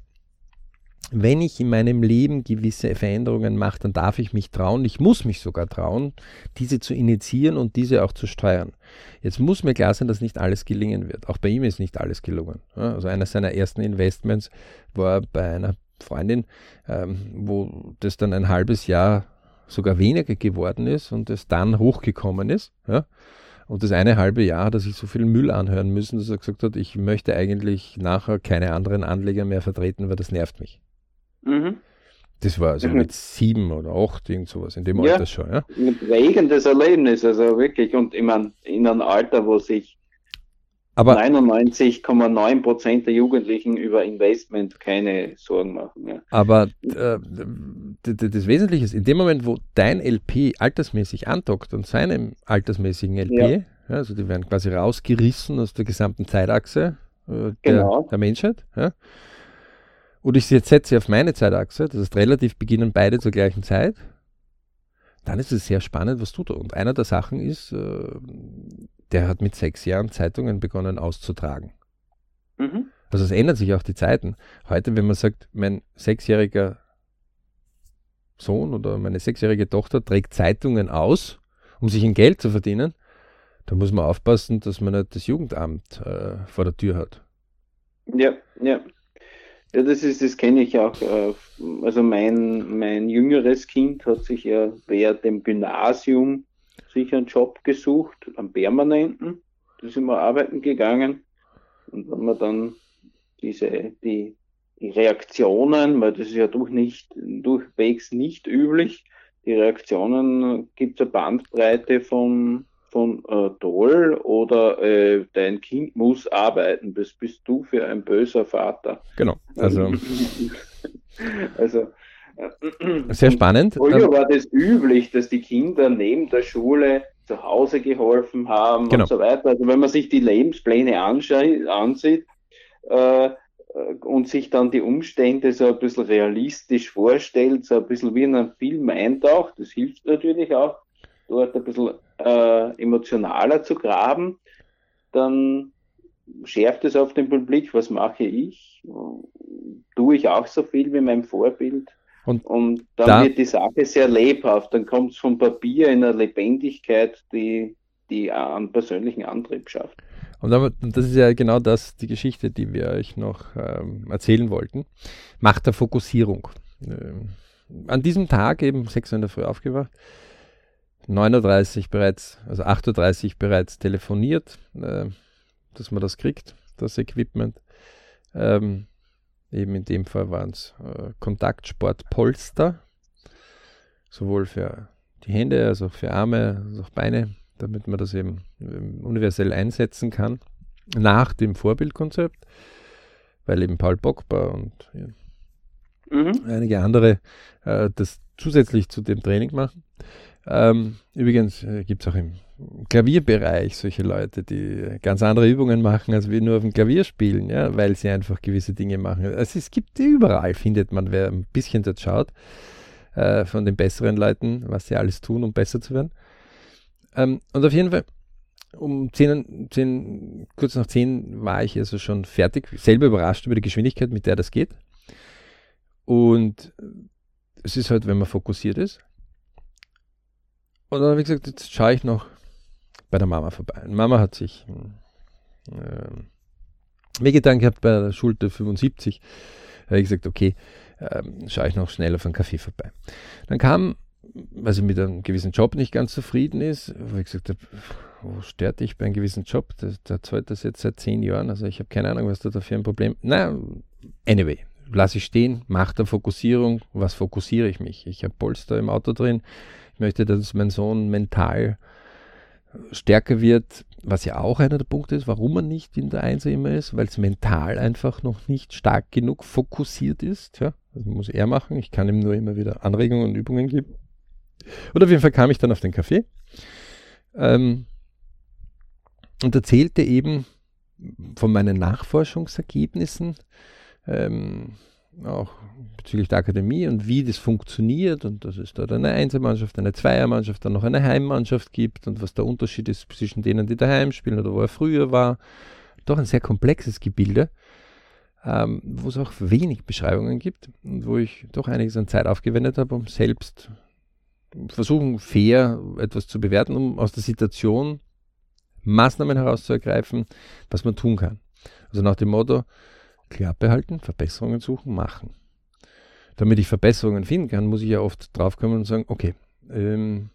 S1: wenn ich in meinem Leben gewisse Veränderungen mache, dann darf ich mich trauen, ich muss mich sogar trauen, diese zu initiieren und diese auch zu steuern. Jetzt muss mir klar sein, dass nicht alles gelingen wird. Auch bei ihm ist nicht alles gelungen. Also einer seiner ersten Investments war bei einer Freundin, ähm, wo das dann ein halbes Jahr sogar weniger geworden ist und es dann hochgekommen ist. Und das eine halbe Jahr hat er sich so viel Müll anhören müssen, dass er gesagt hat, ich möchte eigentlich nachher keine anderen Anleger mehr vertreten, weil das nervt mich. Mhm. Das war also mhm. mit sieben oder acht, irgend sowas, in dem ja, Alter schon. Ja?
S2: Ein prägendes Erlebnis, also wirklich. Und ich meine, in einem Alter, wo sich 99,9 Prozent der Jugendlichen über Investment keine Sorgen machen. Ja.
S1: Aber äh, das Wesentliche ist, in dem Moment, wo dein LP altersmäßig andockt und seinem altersmäßigen LP, ja. Ja, also die werden quasi rausgerissen aus der gesamten Zeitachse äh, der, genau. der Menschheit, ja, und ich jetzt setze auf meine Zeitachse, das heißt relativ beginnen beide zur gleichen Zeit, dann ist es sehr spannend, was tut er. Und einer der Sachen ist, äh, der hat mit sechs Jahren Zeitungen begonnen auszutragen. Mhm. Also es ändern sich auch die Zeiten. Heute, wenn man sagt, mein sechsjähriger Sohn oder meine sechsjährige Tochter trägt Zeitungen aus, um sich ein Geld zu verdienen, Da muss man aufpassen, dass man nicht das Jugendamt äh, vor der Tür hat.
S2: Ja, ja. Ja, das ist, das kenne ich auch. Äh, also mein, mein jüngeres Kind hat sich ja während dem Gymnasium sich einen Job gesucht, einen permanenten. Da sind wir arbeiten gegangen. Und wenn man dann diese, die, die Reaktionen, weil das ist ja durch nicht, durchwegs nicht üblich, die Reaktionen gibt es eine Bandbreite von von äh, toll oder äh, dein Kind muss arbeiten, das bist du für ein böser Vater.
S1: Genau, also. [laughs]
S2: also
S1: äh, sehr spannend.
S2: Früher war das üblich, dass die Kinder neben der Schule zu Hause geholfen haben genau. und so weiter. Also wenn man sich die Lebenspläne ansieht äh, und sich dann die Umstände so ein bisschen realistisch vorstellt, so ein bisschen wie in einem Film eintaucht, das hilft natürlich auch, dort ein bisschen äh, emotionaler zu graben, dann schärft es auf den Blick, was mache ich? Tue ich auch so viel wie mein Vorbild? Und, und dann da, wird die Sache sehr lebhaft. Dann kommt es vom Papier in einer Lebendigkeit, die, die einen persönlichen Antrieb schafft.
S1: Und das ist ja genau das, die Geschichte, die wir euch noch ähm, erzählen wollten. Macht der Fokussierung. Ähm, an diesem Tag, eben 6 Uhr in der Früh aufgewacht, 9.30 Uhr bereits, also 8.30 Uhr bereits telefoniert, äh, dass man das kriegt, das Equipment. Ähm, eben in dem Fall waren es äh, Kontaktsportpolster, sowohl für die Hände als auch für Arme, als auch Beine, damit man das eben ähm, universell einsetzen kann, nach dem Vorbildkonzept, weil eben Paul Pogba und ja, mhm. einige andere äh, das zusätzlich zu dem Training machen. Ähm, übrigens äh, gibt es auch im Klavierbereich solche Leute, die ganz andere Übungen machen, als wir nur auf dem Klavier spielen, ja, weil sie einfach gewisse Dinge machen. Also es gibt überall, findet man, wer ein bisschen dort schaut, äh, von den besseren Leuten, was sie alles tun, um besser zu werden. Ähm, und auf jeden Fall, um 10, 10, kurz nach 10 war ich also schon fertig, selber überrascht über die Geschwindigkeit, mit der das geht. Und es ist halt, wenn man fokussiert ist, und dann habe ich gesagt, jetzt schaue ich noch bei der Mama vorbei. Mama hat sich äh, mir getan gehabt bei der Schulter 75. habe ich gesagt, okay, äh, schaue ich noch schnell auf einen Kaffee vorbei. Dann kam, weil sie mit einem gewissen Job nicht ganz zufrieden ist, wo ich gesagt habe, wo stört dich bei einem gewissen Job? Der, zahlt das jetzt seit zehn Jahren, also ich habe keine Ahnung, was da für ein Problem. Na, anyway, lasse ich stehen, mache der Fokussierung, was fokussiere ich mich? Ich habe Polster im Auto drin, ich möchte, dass mein Sohn mental stärker wird, was ja auch einer der Punkte ist, warum man nicht in der Einser immer ist, weil es mental einfach noch nicht stark genug fokussiert ist. Ja, das muss er machen. Ich kann ihm nur immer wieder Anregungen und Übungen geben. Und auf jeden Fall kam ich dann auf den Café ähm, und erzählte eben von meinen Nachforschungsergebnissen. Ähm, auch bezüglich der Akademie und wie das funktioniert und dass es dort eine Einzelmannschaft, eine Zweiermannschaft, dann noch eine Heimmannschaft gibt und was der Unterschied ist zwischen denen, die daheim spielen oder wo er früher war. Doch ein sehr komplexes Gebilde, ähm, wo es auch wenig Beschreibungen gibt und wo ich doch einiges an Zeit aufgewendet habe, um selbst versuchen, fair etwas zu bewerten, um aus der Situation Maßnahmen herauszuergreifen, was man tun kann. Also nach dem Motto, Klappe halten, Verbesserungen suchen, machen. Damit ich Verbesserungen finden kann, muss ich ja oft draufkommen und sagen, okay, ähm,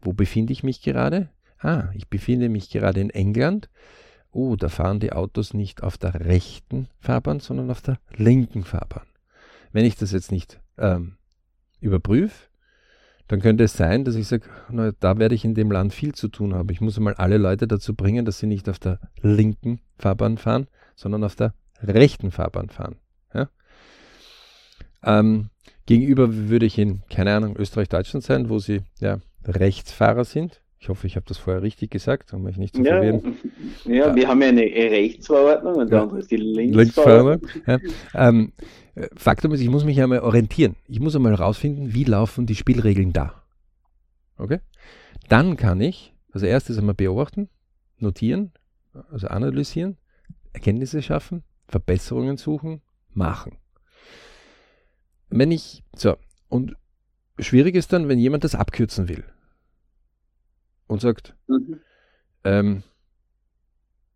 S1: wo befinde ich mich gerade? Ah, ich befinde mich gerade in England. Oh, da fahren die Autos nicht auf der rechten Fahrbahn, sondern auf der linken Fahrbahn. Wenn ich das jetzt nicht ähm, überprüfe, dann könnte es sein, dass ich sage, da werde ich in dem Land viel zu tun haben. Ich muss einmal alle Leute dazu bringen, dass sie nicht auf der linken Fahrbahn fahren, sondern auf der rechten Fahrbahn fahren. Ja? Ähm, gegenüber würde ich in, keine Ahnung, Österreich, Deutschland sein, wo sie ja Rechtsfahrer sind. Ich hoffe, ich habe das vorher richtig gesagt, um mich nicht zu ja, verwirren.
S2: Ja, wir haben ja eine Rechtsverordnung und der andere ist die
S1: Linksverordnung. Ja. Ähm, Faktum ist, ich muss mich einmal orientieren. Ich muss einmal herausfinden, wie laufen die Spielregeln da. Okay? Dann kann ich als erstes einmal beobachten, notieren, also analysieren, Erkenntnisse schaffen Verbesserungen suchen, machen. Wenn ich, so, und schwierig ist dann, wenn jemand das abkürzen will und sagt, mhm. ähm,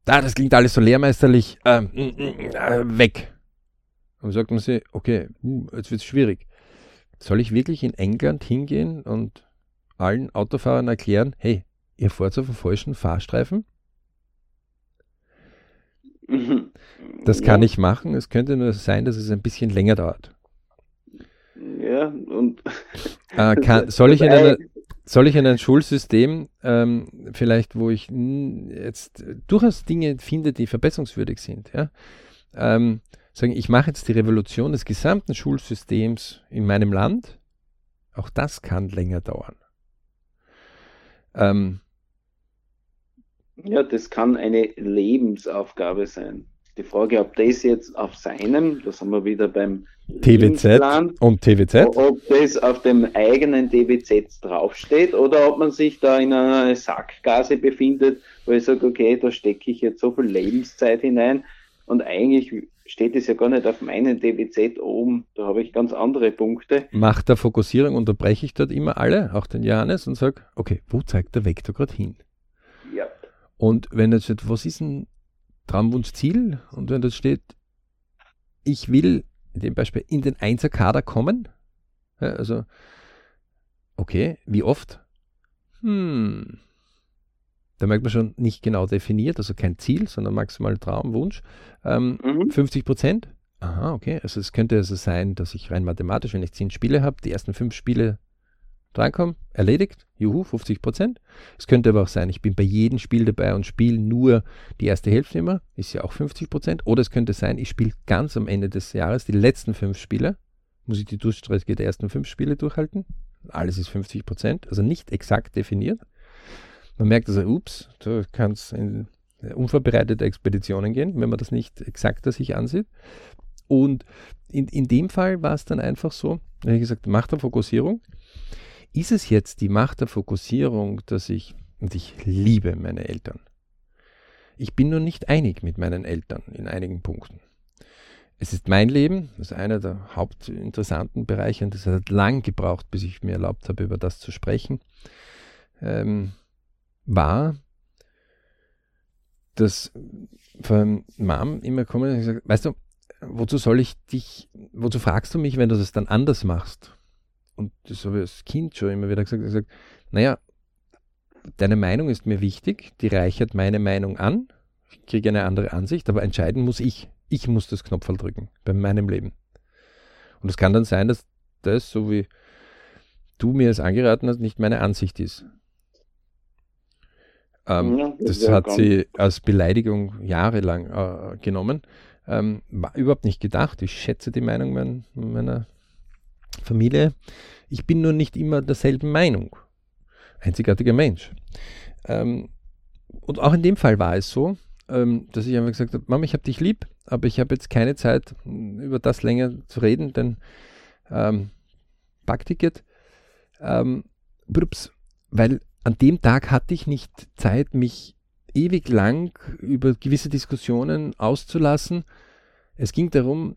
S1: ah, das klingt alles so lehrmeisterlich, ähm, äh, weg. Und sagt man sich, okay, uh, jetzt wird es schwierig. Soll ich wirklich in England hingehen und allen Autofahrern erklären, hey, ihr fahrt auf dem falschen Fahrstreifen? Mhm. Das kann ja. ich machen. Es könnte nur sein, dass es ein bisschen länger dauert.
S2: Ja, und.
S1: Äh, [laughs] kann, soll, ich in eine, soll ich in ein Schulsystem, ähm, vielleicht, wo ich jetzt durchaus Dinge finde, die verbesserungswürdig sind, ja, ähm, sagen, ich mache jetzt die Revolution des gesamten Schulsystems in meinem Land, auch das kann länger dauern.
S2: Ähm, ja, das kann eine Lebensaufgabe sein. Die Frage, ob das jetzt auf seinem, da sind wir wieder beim
S1: TWZ und TWZ,
S2: ob das auf dem eigenen TWZ draufsteht oder ob man sich da in einer Sackgase befindet, wo ich sage, okay, da stecke ich jetzt so viel Lebenszeit hinein und eigentlich steht es ja gar nicht auf meinen DWZ oben. Da habe ich ganz andere Punkte.
S1: Nach der Fokussierung unterbreche ich dort immer alle, auch den Johannes, und sage, okay, wo zeigt der Vektor gerade hin? Und wenn jetzt steht, was ist ein Traumwunschziel? Und wenn das steht, ich will in dem Beispiel in den Einser-Kader kommen, ja, also, okay, wie oft? Hm, da merkt man schon nicht genau definiert, also kein Ziel, sondern maximal Traumwunsch. Ähm, mhm. 50 Prozent. Aha, okay. Also es könnte also sein, dass ich rein mathematisch, wenn ich zehn Spiele habe, die ersten fünf Spiele drankommen, erledigt, juhu, 50 Prozent. Es könnte aber auch sein, ich bin bei jedem Spiel dabei und spiele nur die erste Hälfte immer, ist ja auch 50 Prozent. Oder es könnte sein, ich spiele ganz am Ende des Jahres die letzten fünf Spiele, muss ich die Durchstrecke der ersten fünf Spiele durchhalten. Alles ist 50 Prozent, also nicht exakt definiert. Man merkt also, ups, du kannst in unvorbereitete Expeditionen gehen, wenn man das nicht exakter sich ansieht. Und in, in dem Fall war es dann einfach so, wie gesagt, Macht der Fokussierung. Ist es jetzt die Macht der Fokussierung, dass ich, und ich liebe meine Eltern. Ich bin nur nicht einig mit meinen Eltern in einigen Punkten. Es ist mein Leben, das ist einer der hauptinteressanten Bereiche und es hat lang gebraucht, bis ich mir erlaubt habe, über das zu sprechen. Ähm, war, dass von Mom immer kommen und gesagt, weißt du, wozu soll ich dich, wozu fragst du mich, wenn du das dann anders machst? Und das habe ich als Kind schon immer wieder gesagt, gesagt, naja, deine Meinung ist mir wichtig, die reichert meine Meinung an, ich kriege eine andere Ansicht, aber entscheiden muss ich. Ich muss das Knopfball drücken bei meinem Leben. Und es kann dann sein, dass das, so wie du mir es angeraten hast, nicht meine Ansicht ist. Ähm, ja, das, hat sie als Beleidigung jahrelang äh, genommen. Ähm, war überhaupt nicht gedacht. Ich schätze die Meinung mein, meiner Familie. Ich bin nur nicht immer derselben Meinung. Einzigartiger Mensch. Ähm, und auch in dem Fall war es so, ähm, dass ich einfach gesagt habe, Mama, ich habe dich lieb, aber ich habe jetzt keine Zeit, über das länger zu reden, denn ähm, Backticket. Ähm, weil an dem Tag hatte ich nicht Zeit, mich ewig lang über gewisse Diskussionen auszulassen. Es ging darum,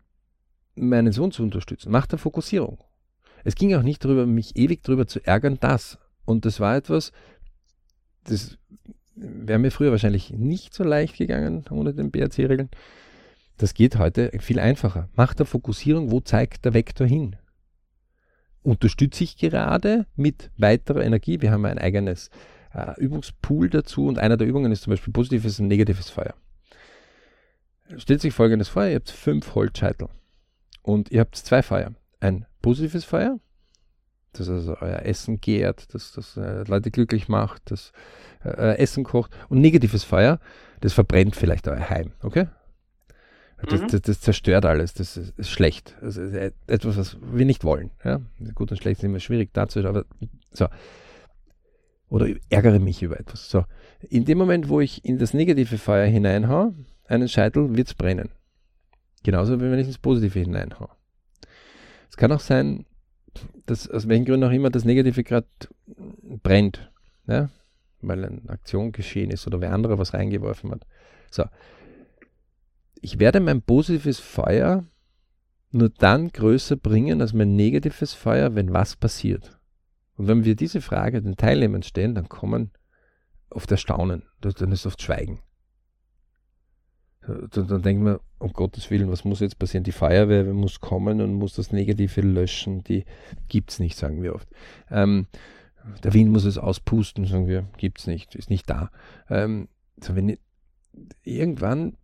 S1: meinen Sohn zu unterstützen, Macht der Fokussierung. Es ging auch nicht darüber, mich ewig darüber zu ärgern, das. Und das war etwas, das wäre mir früher wahrscheinlich nicht so leicht gegangen ohne den BRC-Regeln. Das geht heute viel einfacher. Macht der Fokussierung, wo zeigt der Vektor hin? unterstütze ich gerade mit weiterer Energie. Wir haben ein eigenes äh, Übungspool dazu und einer der Übungen ist zum Beispiel positives und negatives Feuer. Stellt sich folgendes vor, ihr habt fünf Holzscheitel und ihr habt zwei Feuer. Ein positives Feuer, das also euer Essen gärt, das, das äh, Leute glücklich macht, das äh, Essen kocht und negatives Feuer, das verbrennt vielleicht euer Heim, okay? Das, mhm. das, das, zerstört alles, das ist, ist schlecht. Das ist etwas, was wir nicht wollen. Ja? Gut und schlecht ist immer schwierig dazu, aber so. Oder ärgere mich über etwas. So. In dem Moment, wo ich in das negative Feuer hineinhaue, einen Scheitel, wird es brennen. Genauso wie wenn ich ins Positive hineinhaue. Es kann auch sein, dass aus welchen Gründen auch immer das Negative gerade brennt. Ja? Weil eine Aktion geschehen ist oder wer andere was reingeworfen hat. So ich werde mein positives Feuer nur dann größer bringen als mein negatives Feuer, wenn was passiert. Und wenn wir diese Frage den Teilnehmern stellen, dann kommen oft Erstaunen, dann ist oft Schweigen. Dann, dann denkt man, um Gottes Willen, was muss jetzt passieren? Die Feuerwehr muss kommen und muss das Negative löschen. Die gibt es nicht, sagen wir oft. Ähm, der Wind muss es auspusten, sagen wir, gibt es nicht, ist nicht da. Ähm, so wenn, irgendwann,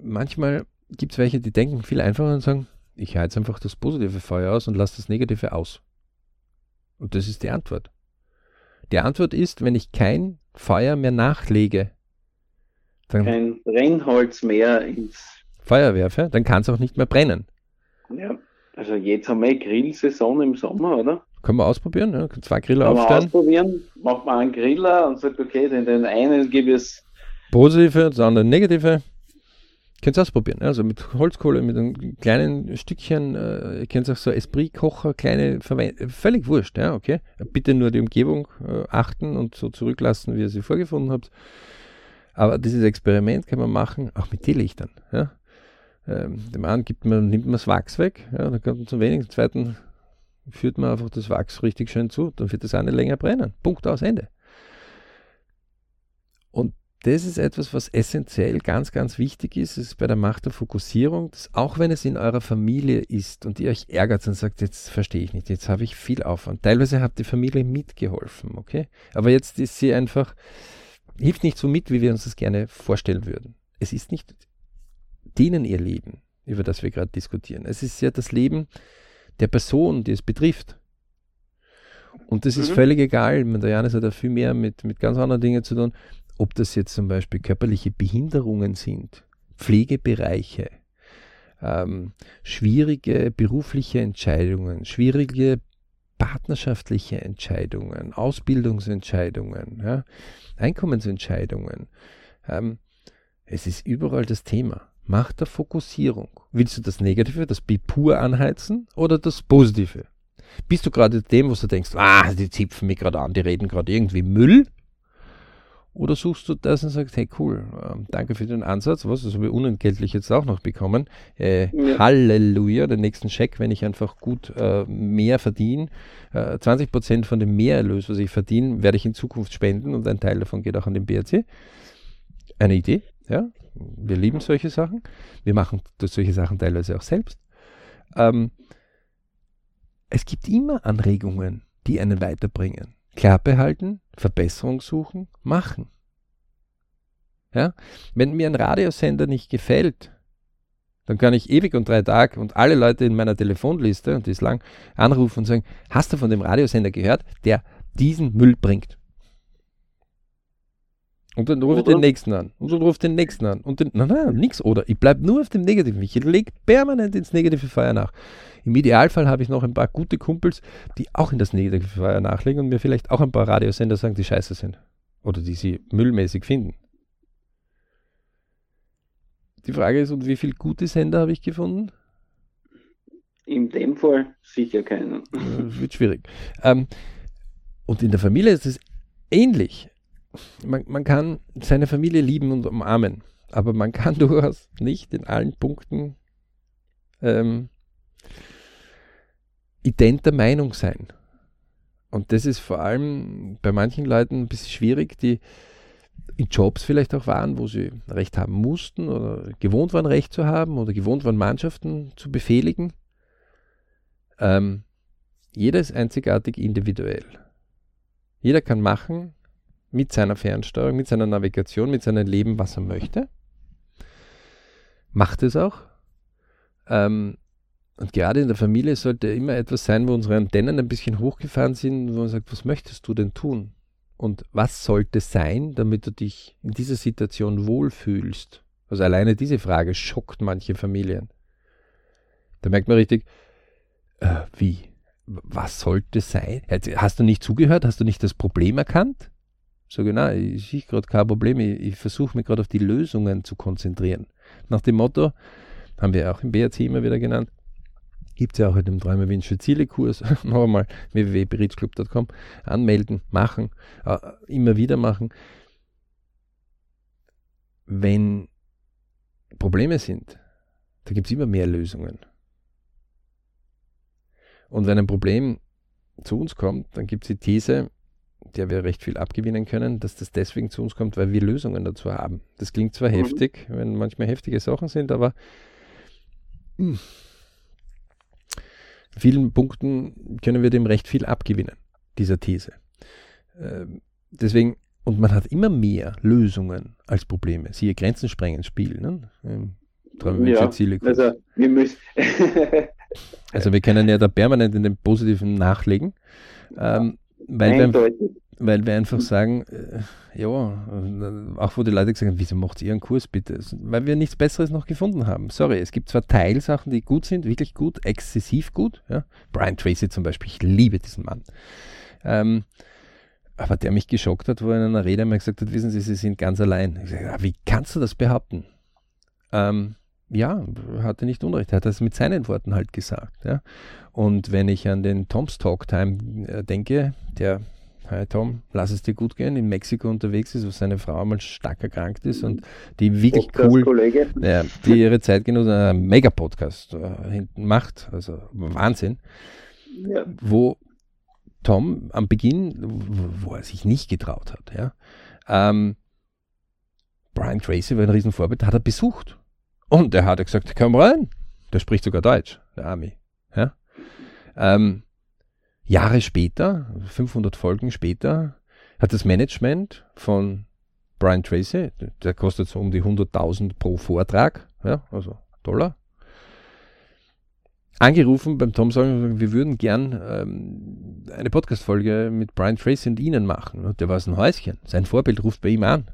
S1: manchmal gibt es welche, die denken viel einfacher und sagen, ich heiz einfach das positive Feuer aus und lasse das negative aus. Und das ist die Antwort. Die Antwort ist, wenn ich kein Feuer mehr nachlege,
S2: dann kein Brennholz mehr ins
S1: Feuer werfe, dann kann es auch nicht mehr brennen.
S2: Ja, also jetzt haben wir Grillsaison im Sommer, oder?
S1: Können wir ausprobieren, ja? zwei Griller
S2: Können
S1: aufstellen.
S2: Wir ausprobieren, macht man einen Griller und sagt, okay, den, den einen gebe ich es
S1: positive, das andere negative. Könnt ihr ausprobieren. Also mit Holzkohle, mit einem kleinen Stückchen, äh, ihr könnt auch so Esprit-Kocher, kleine verwenden, völlig wurscht, ja, okay. Bitte nur die Umgebung äh, achten und so zurücklassen, wie ihr sie vorgefunden habt. Aber dieses Experiment kann man machen, auch mit Teelichtern, ja. Ähm, dem einen gibt man, nimmt man das Wachs weg, ja, dann kommt man zum wenig, zum zweiten führt man einfach das Wachs richtig schön zu, dann wird das eine länger brennen. Punkt aus Ende. Und das ist etwas, was essentiell ganz, ganz wichtig ist, ist bei der Macht der Fokussierung, dass auch wenn es in eurer Familie ist und ihr euch ärgert und sagt, jetzt verstehe ich nicht, jetzt habe ich viel Aufwand. Teilweise hat die Familie mitgeholfen, okay? Aber jetzt ist sie einfach, hilft nicht so mit, wie wir uns das gerne vorstellen würden. Es ist nicht denen ihr Leben, über das wir gerade diskutieren. Es ist ja das Leben der Person, die es betrifft. Und das ist mhm. völlig egal. Der Janis hat ja viel mehr mit, mit ganz anderen Dingen zu tun ob das jetzt zum Beispiel körperliche Behinderungen sind, Pflegebereiche, ähm, schwierige berufliche Entscheidungen, schwierige partnerschaftliche Entscheidungen, Ausbildungsentscheidungen, ja, Einkommensentscheidungen. Ähm, es ist überall das Thema. Macht der Fokussierung. Willst du das Negative, das B pur anheizen oder das Positive? Bist du gerade dem, wo du denkst, ah, die zipfen mich gerade an, die reden gerade irgendwie Müll? Oder suchst du das und sagst, hey cool, ähm, danke für den Ansatz, was, das habe ich unentgeltlich jetzt auch noch bekommen. Äh, ja. Halleluja, den nächsten Scheck, wenn ich einfach gut äh, mehr verdiene. Äh, 20% von dem Mehrerlös, was ich verdiene, werde ich in Zukunft spenden und ein Teil davon geht auch an den BRC. Eine Idee, ja. Wir lieben solche Sachen. Wir machen solche Sachen teilweise auch selbst. Ähm, es gibt immer Anregungen, die einen weiterbringen. Klappe halten, Verbesserung suchen, machen. Ja? Wenn mir ein Radiosender nicht gefällt, dann kann ich ewig und drei Tage und alle Leute in meiner Telefonliste, und die ist lang, anrufen und sagen, hast du von dem Radiosender gehört, der diesen Müll bringt? Und dann rufe ich den nächsten an. Und dann ich den nächsten an. Und den, nein, nein, nix. Oder ich bleibe nur auf dem Negativen. Ich lege permanent ins negative Feuer nach. Im Idealfall habe ich noch ein paar gute Kumpels, die auch in das negative Feuer nachlegen und mir vielleicht auch ein paar Radiosender sagen, die scheiße sind. Oder die sie müllmäßig finden. Die Frage ist, und wie viele gute Sender habe ich gefunden?
S2: In dem Fall sicher keinen.
S1: Das wird schwierig. Ähm, und in der Familie ist es ähnlich man, man kann seine Familie lieben und umarmen, aber man kann [laughs] durchaus nicht in allen Punkten ähm, identer Meinung sein. Und das ist vor allem bei manchen Leuten ein bisschen schwierig, die in Jobs vielleicht auch waren, wo sie Recht haben mussten oder gewohnt waren, Recht zu haben oder gewohnt waren, Mannschaften zu befehligen. Ähm, jeder ist einzigartig individuell. Jeder kann machen, mit seiner Fernsteuerung, mit seiner Navigation, mit seinem Leben, was er möchte. Macht es auch. Ähm, und gerade in der Familie sollte immer etwas sein, wo unsere Antennen ein bisschen hochgefahren sind, wo man sagt, was möchtest du denn tun? Und was sollte sein, damit du dich in dieser Situation wohlfühlst? Also alleine diese Frage schockt manche Familien. Da merkt man richtig, äh, wie? Was sollte sein? Hast du nicht zugehört? Hast du nicht das Problem erkannt? Sage ich, nein, ich sehe gerade kein Problem, ich, ich versuche mich gerade auf die Lösungen zu konzentrieren. Nach dem Motto, haben wir auch im BRC immer wieder genannt, gibt es ja auch in dem Träume Wünsche Ziele Kurs, [laughs] noch einmal www.beritzclub.com, anmelden, machen, äh, immer wieder machen. Wenn Probleme sind, da gibt es immer mehr Lösungen. Und wenn ein Problem zu uns kommt, dann gibt es die These, der wir recht viel abgewinnen können, dass das deswegen zu uns kommt, weil wir Lösungen dazu haben. Das klingt zwar mhm. heftig, wenn manchmal heftige Sachen sind, aber mh, hm, vielen Punkten können wir dem recht viel abgewinnen, dieser These. Ähm, deswegen, und man hat immer mehr Lösungen als Probleme. Siehe Grenzen sprengen Spiel. Ne? Ähm,
S2: ja, also wir müssen.
S1: also wir können ja da permanent in den Positiven nachlegen. Ähm, weil, wir, weil wir einfach sagen, äh, ja, auch wo die Leute gesagt haben, wieso macht ihr einen Kurs bitte? Weil wir nichts Besseres noch gefunden haben. Sorry, es gibt zwar Teilsachen, die gut sind, wirklich gut, exzessiv gut. Ja? Brian Tracy zum Beispiel, ich liebe diesen Mann. Ähm, aber der mich geschockt hat, wo er in einer Rede mal gesagt hat, wissen Sie, Sie sind ganz allein. Ich sage, wie kannst du das behaupten? Ähm, ja, hatte nicht Unrecht. Er hat das mit seinen Worten halt gesagt. Ja. Und wenn ich an den Tom's Talk Time äh, denke, der, hi Tom, lass es dir gut gehen, in Mexiko unterwegs ist, wo seine Frau einmal stark erkrankt ist und die wirklich cool, ja, die ihre Zeit genossen, einen Mega-Podcast äh, hinten macht, also Wahnsinn, ja. wo Tom am Beginn, wo, wo, er sich nicht getraut hat, ja, ähm, Brian Tracy war ein Riesenvorbild, hat er besucht und er hat gesagt, komm rein. Der spricht sogar Deutsch, der Ami. Ja? Ähm, Jahre später, 500 Folgen später, hat das Management von Brian Tracy, der kostet so um die 100.000 pro Vortrag, ja, also Dollar, angerufen beim Tom sagen, wir würden gern ähm, eine Podcast-Folge mit Brian Tracy und Ihnen machen. Und der war so ein Häuschen. Sein Vorbild ruft bei ihm an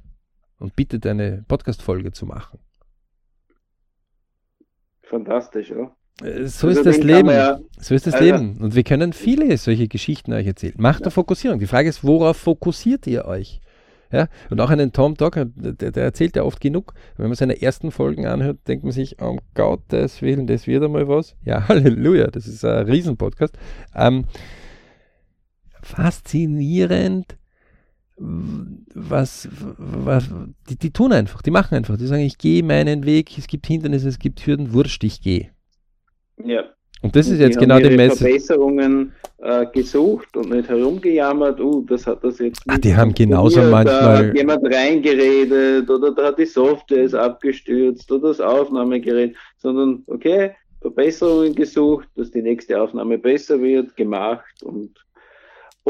S1: und bittet eine Podcast-Folge zu machen.
S2: Fantastisch, ja.
S1: Äh, so also ist das Leben. Ja, so ist das also, Leben. Und wir können viele solche Geschichten euch erzählen. Macht ja. der Fokussierung. Die Frage ist, worauf fokussiert ihr euch? Ja, und auch einen Tom Docker, der, der, erzählt ja oft genug. Wenn man seine ersten Folgen anhört, denkt man sich, um Gottes Willen, das wird einmal was. Ja, [laughs] Halleluja, das ist ein Riesenpodcast. Ähm, faszinierend, was, was die, die, tun einfach, die machen einfach, die sagen, ich gehe meinen Weg, es gibt Hindernisse, es gibt Hürden, wurscht, ich gehe.
S2: Ja.
S1: Und das ist jetzt genau die Message.
S2: Verbesserungen äh, gesucht und nicht herumgejammert, uh, das hat das jetzt
S1: nicht. Ah, die haben genauso manchmal. Da
S2: hat jemand reingeredet oder da hat die Software ist abgestürzt oder das Aufnahmegerät, sondern okay, Verbesserungen gesucht, dass die nächste Aufnahme besser wird, gemacht und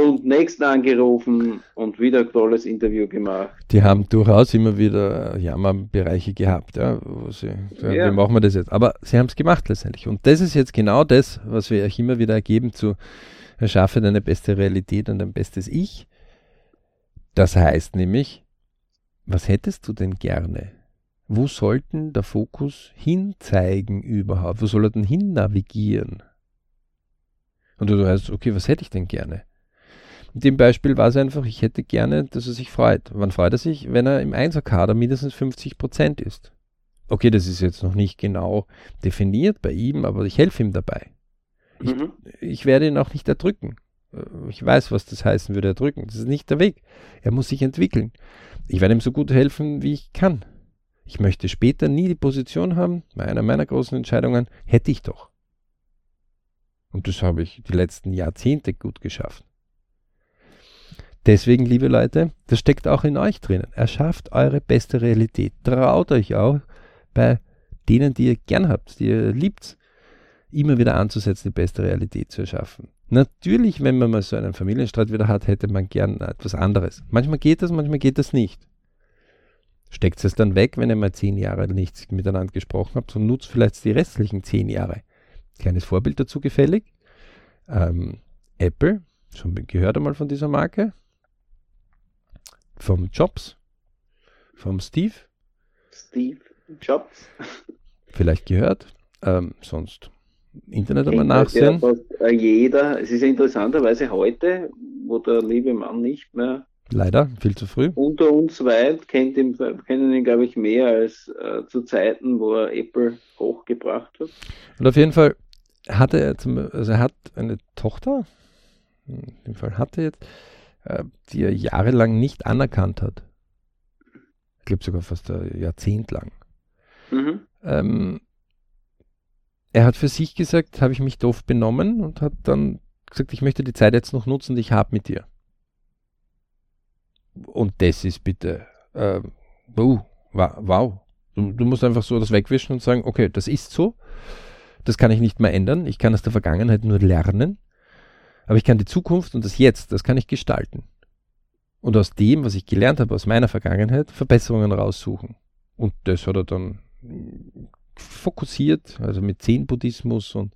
S2: und nächsten angerufen und wieder ein tolles Interview gemacht.
S1: Die haben durchaus immer wieder Jammerbereiche gehabt, ja, wo sie sagen, ja. wie machen wir das jetzt? Aber sie haben es gemacht letztendlich. Und das ist jetzt genau das, was wir euch immer wieder ergeben zu erschaffe deine beste Realität und dein bestes Ich. Das heißt nämlich, was hättest du denn gerne? Wo sollten der Fokus hinzeigen überhaupt? Wo soll er denn hin navigieren? Und du heißt, okay, was hätte ich denn gerne? In dem Beispiel war es einfach, ich hätte gerne, dass er sich freut. Wann freut er sich? Wenn er im Einserkader mindestens 50 Prozent ist. Okay, das ist jetzt noch nicht genau definiert bei ihm, aber ich helfe ihm dabei. Ich, mhm. ich werde ihn auch nicht erdrücken. Ich weiß, was das heißen würde, erdrücken. Das ist nicht der Weg. Er muss sich entwickeln. Ich werde ihm so gut helfen, wie ich kann. Ich möchte später nie die Position haben, bei einer meiner großen Entscheidungen hätte ich doch. Und das habe ich die letzten Jahrzehnte gut geschafft. Deswegen, liebe Leute, das steckt auch in euch drinnen. Erschafft eure beste Realität. Traut euch auch bei denen, die ihr gern habt, die ihr liebt, immer wieder anzusetzen, die beste Realität zu erschaffen. Natürlich, wenn man mal so einen Familienstreit wieder hat, hätte man gern etwas anderes. Manchmal geht das, manchmal geht das nicht. Steckt es dann weg, wenn ihr mal zehn Jahre nichts miteinander gesprochen habt und nutzt vielleicht die restlichen zehn Jahre. Kleines Vorbild dazu gefällig. Ähm, Apple, schon gehört einmal von dieser Marke, vom Jobs? Vom Steve?
S2: Steve Jobs.
S1: Vielleicht gehört. Ähm, sonst Internet einmal nachsehen.
S2: Ja, äh, jeder. Es ist ja interessanterweise heute, wo der liebe Mann nicht mehr
S1: Leider, viel zu früh.
S2: Unter uns weit kennt ihn, kennen ihn, glaube ich, mehr als äh, zu Zeiten, wo er Apple hochgebracht hat.
S1: Und auf jeden Fall hatte er, zum, also er hat eine Tochter, in dem Fall hatte er jetzt, die er jahrelang nicht anerkannt hat. Ich glaube sogar fast ein Jahrzehnt lang. Mhm. Ähm, er hat für sich gesagt, habe ich mich doof benommen und hat dann gesagt, ich möchte die Zeit jetzt noch nutzen, die ich habe mit dir. Und das ist bitte, äh, uh, wow. Du, du musst einfach so das wegwischen und sagen, okay, das ist so. Das kann ich nicht mehr ändern. Ich kann aus der Vergangenheit nur lernen. Aber ich kann die Zukunft und das Jetzt, das kann ich gestalten. Und aus dem, was ich gelernt habe aus meiner Vergangenheit, Verbesserungen raussuchen. Und das hat er dann fokussiert, also mit Zen-Buddhismus und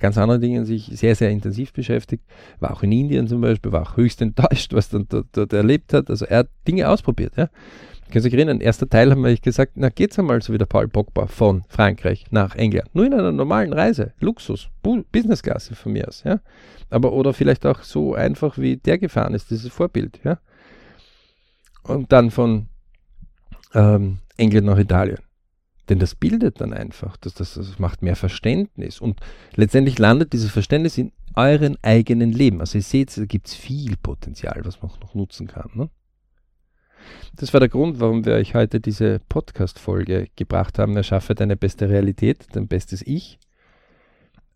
S1: ganz anderen Dingen sich sehr, sehr intensiv beschäftigt. War auch in Indien zum Beispiel, war auch höchst enttäuscht, was dann dort, dort erlebt hat. Also er hat Dinge ausprobiert. Ja. Können Sie sich erinnern, erster Teil haben wir gesagt, na geht's einmal so wie der Paul Pogba von Frankreich nach England. Nur in einer normalen Reise. Luxus, Businessklasse von mir aus. Ja. Aber oder vielleicht auch so einfach wie der gefahren ist, dieses Vorbild. Ja. Und dann von ähm, England nach Italien. Denn das bildet dann einfach, das, das, das macht mehr Verständnis. Und letztendlich landet dieses Verständnis in euren eigenen Leben. Also ihr seht, da gibt es viel Potenzial, was man noch nutzen kann. Ne? Das war der Grund, warum wir euch heute diese Podcast-Folge gebracht haben. Erschaffe deine beste Realität, dein bestes Ich.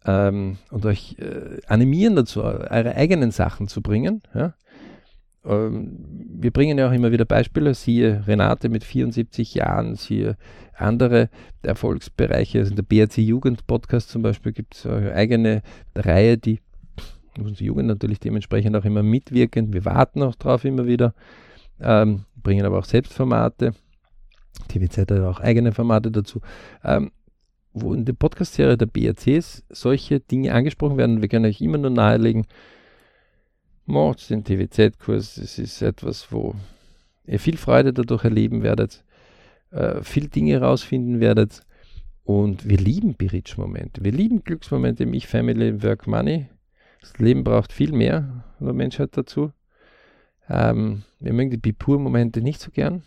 S1: Ähm, und euch äh, animieren dazu, eure eigenen Sachen zu bringen. Ja? Ähm, wir bringen ja auch immer wieder Beispiele, siehe Renate mit 74 Jahren, siehe andere Erfolgsbereiche, also in der BRC Jugend Podcast zum Beispiel gibt es eine eigene Reihe, die unsere Jugend natürlich dementsprechend auch immer mitwirken. Wir warten auch drauf immer wieder, ähm, bringen aber auch Selbstformate. TVZ hat auch eigene Formate dazu. Ähm, wo in der Podcast-Serie der BRCs solche Dinge angesprochen werden. Wir können euch immer nur nahelegen, macht den TVZ-Kurs. Es ist etwas, wo ihr viel Freude dadurch erleben werdet, äh, viel Dinge herausfinden werdet. Und wir lieben Berich-Momente. Wir lieben Glücksmomente im Ich, Family, Work, Money. Das Leben braucht viel mehr der Menschheit dazu. Ähm, wir mögen die Bipur-Momente nicht so gern.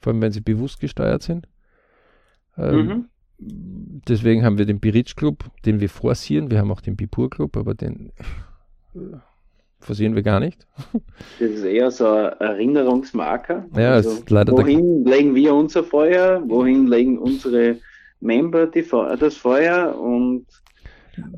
S1: Vor allem, wenn sie bewusst gesteuert sind. Ähm, mhm. Deswegen haben wir den Berich Club, den wir forcieren. Wir haben auch den Bipur Club, aber den forcieren wir gar nicht. [laughs]
S2: Das ist eher so ein Erinnerungsmarker.
S1: Ja, also, ist leider
S2: wohin legen wir unser Feuer? Wohin legen unsere Member die, das Feuer? Und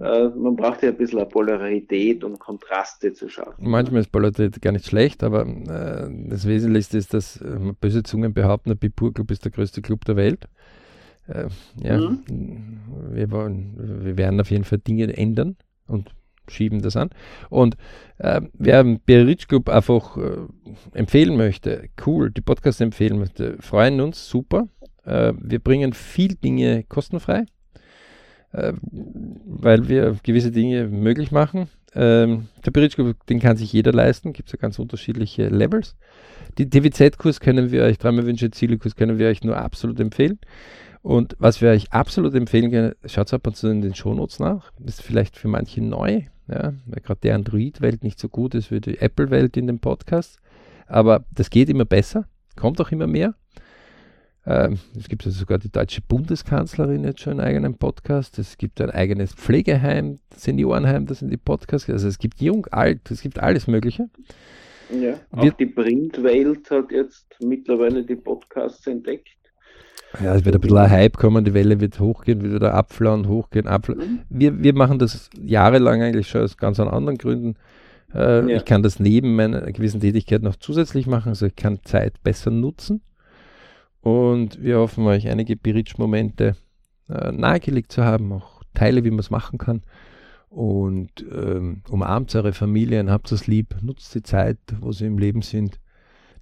S2: äh, man braucht ja ein bisschen eine Polarität, um Kontraste zu schaffen.
S1: Manchmal ist Polarität gar nicht schlecht, aber äh, das Wesentlichste ist, dass äh, böse Zungen behaupten, der Bipur Club ist der größte Club der Welt. Äh, ja, mhm. wir, wollen, wir werden auf jeden Fall Dinge ändern und schieben das an. Und äh, wer Rich Club einfach äh, empfehlen möchte, cool, die Podcasts empfehlen möchte, freuen uns, super. Äh, wir bringen viel Dinge kostenfrei, äh, weil wir gewisse Dinge möglich machen. Ähm, der Club, den kann sich jeder leisten, gibt es ja ganz unterschiedliche Levels. Die DWZ-Kurs können wir euch, dreimal Wünsche Ziele-Kurs können wir euch nur absolut empfehlen. Und was wir euch absolut empfehlen können, schaut ab und zu in den Shownotes nach. Ist vielleicht für manche neu, ja, weil gerade die Android-Welt nicht so gut ist wie die Apple-Welt in dem Podcast. Aber das geht immer besser, kommt auch immer mehr. Ähm, es gibt also sogar die deutsche Bundeskanzlerin jetzt schon einen eigenen Podcast. Es gibt ein eigenes Pflegeheim, Seniorenheim, das sind die Podcasts. Also es gibt jung, alt, es gibt alles Mögliche.
S2: Ja, auch Wir, die Printwelt hat jetzt mittlerweile die Podcasts entdeckt.
S1: Ja, es wird ein bisschen ein Hype kommen, die Welle wird hochgehen, wird wieder abflauen, hochgehen, abflauen. Mhm. Wir, wir machen das jahrelang eigentlich schon aus ganz anderen Gründen. Äh, ja. Ich kann das neben meiner gewissen Tätigkeit noch zusätzlich machen, also ich kann Zeit besser nutzen. Und wir hoffen euch einige Berich-Momente äh, nahegelegt zu haben, auch Teile, wie man es machen kann. Und ähm, umarmt eure Familien, habt es lieb, nutzt die Zeit, wo sie im Leben sind.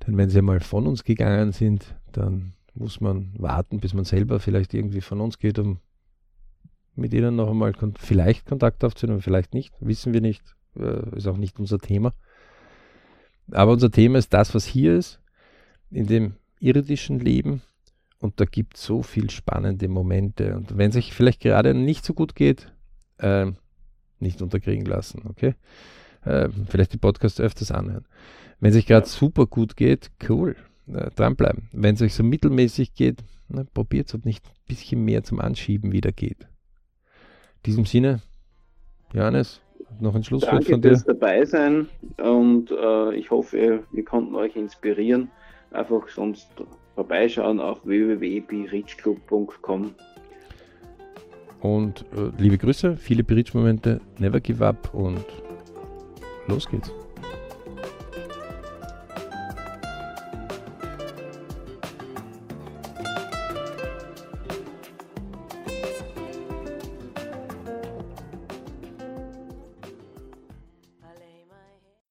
S1: Denn wenn sie mal von uns gegangen sind, dann muss man warten, bis man selber vielleicht irgendwie von uns geht, um mit ihnen noch einmal kon vielleicht Kontakt aufzunehmen, vielleicht nicht, wissen wir nicht, äh, ist auch nicht unser Thema. Aber unser Thema ist das, was hier ist, in dem irdischen Leben. Und da gibt es so viel spannende Momente. Und wenn es euch vielleicht gerade nicht so gut geht, äh, nicht unterkriegen lassen, okay? Äh, vielleicht die Podcasts öfters anhören. Wenn es euch gerade super gut geht, cool äh, dranbleiben. Wenn es euch so mittelmäßig geht, probiert es, ob nicht ein bisschen mehr zum Anschieben wieder geht. In diesem Sinne, Johannes, noch ein Schlusswort
S2: Danke
S1: von dir.
S2: Danke dabei sein und äh, ich hoffe, wir konnten euch inspirieren. Einfach sonst vorbeischauen auf www.berichclub.com.
S1: Und äh, liebe Grüße, viele Berichtsmomente, never give up und los geht's.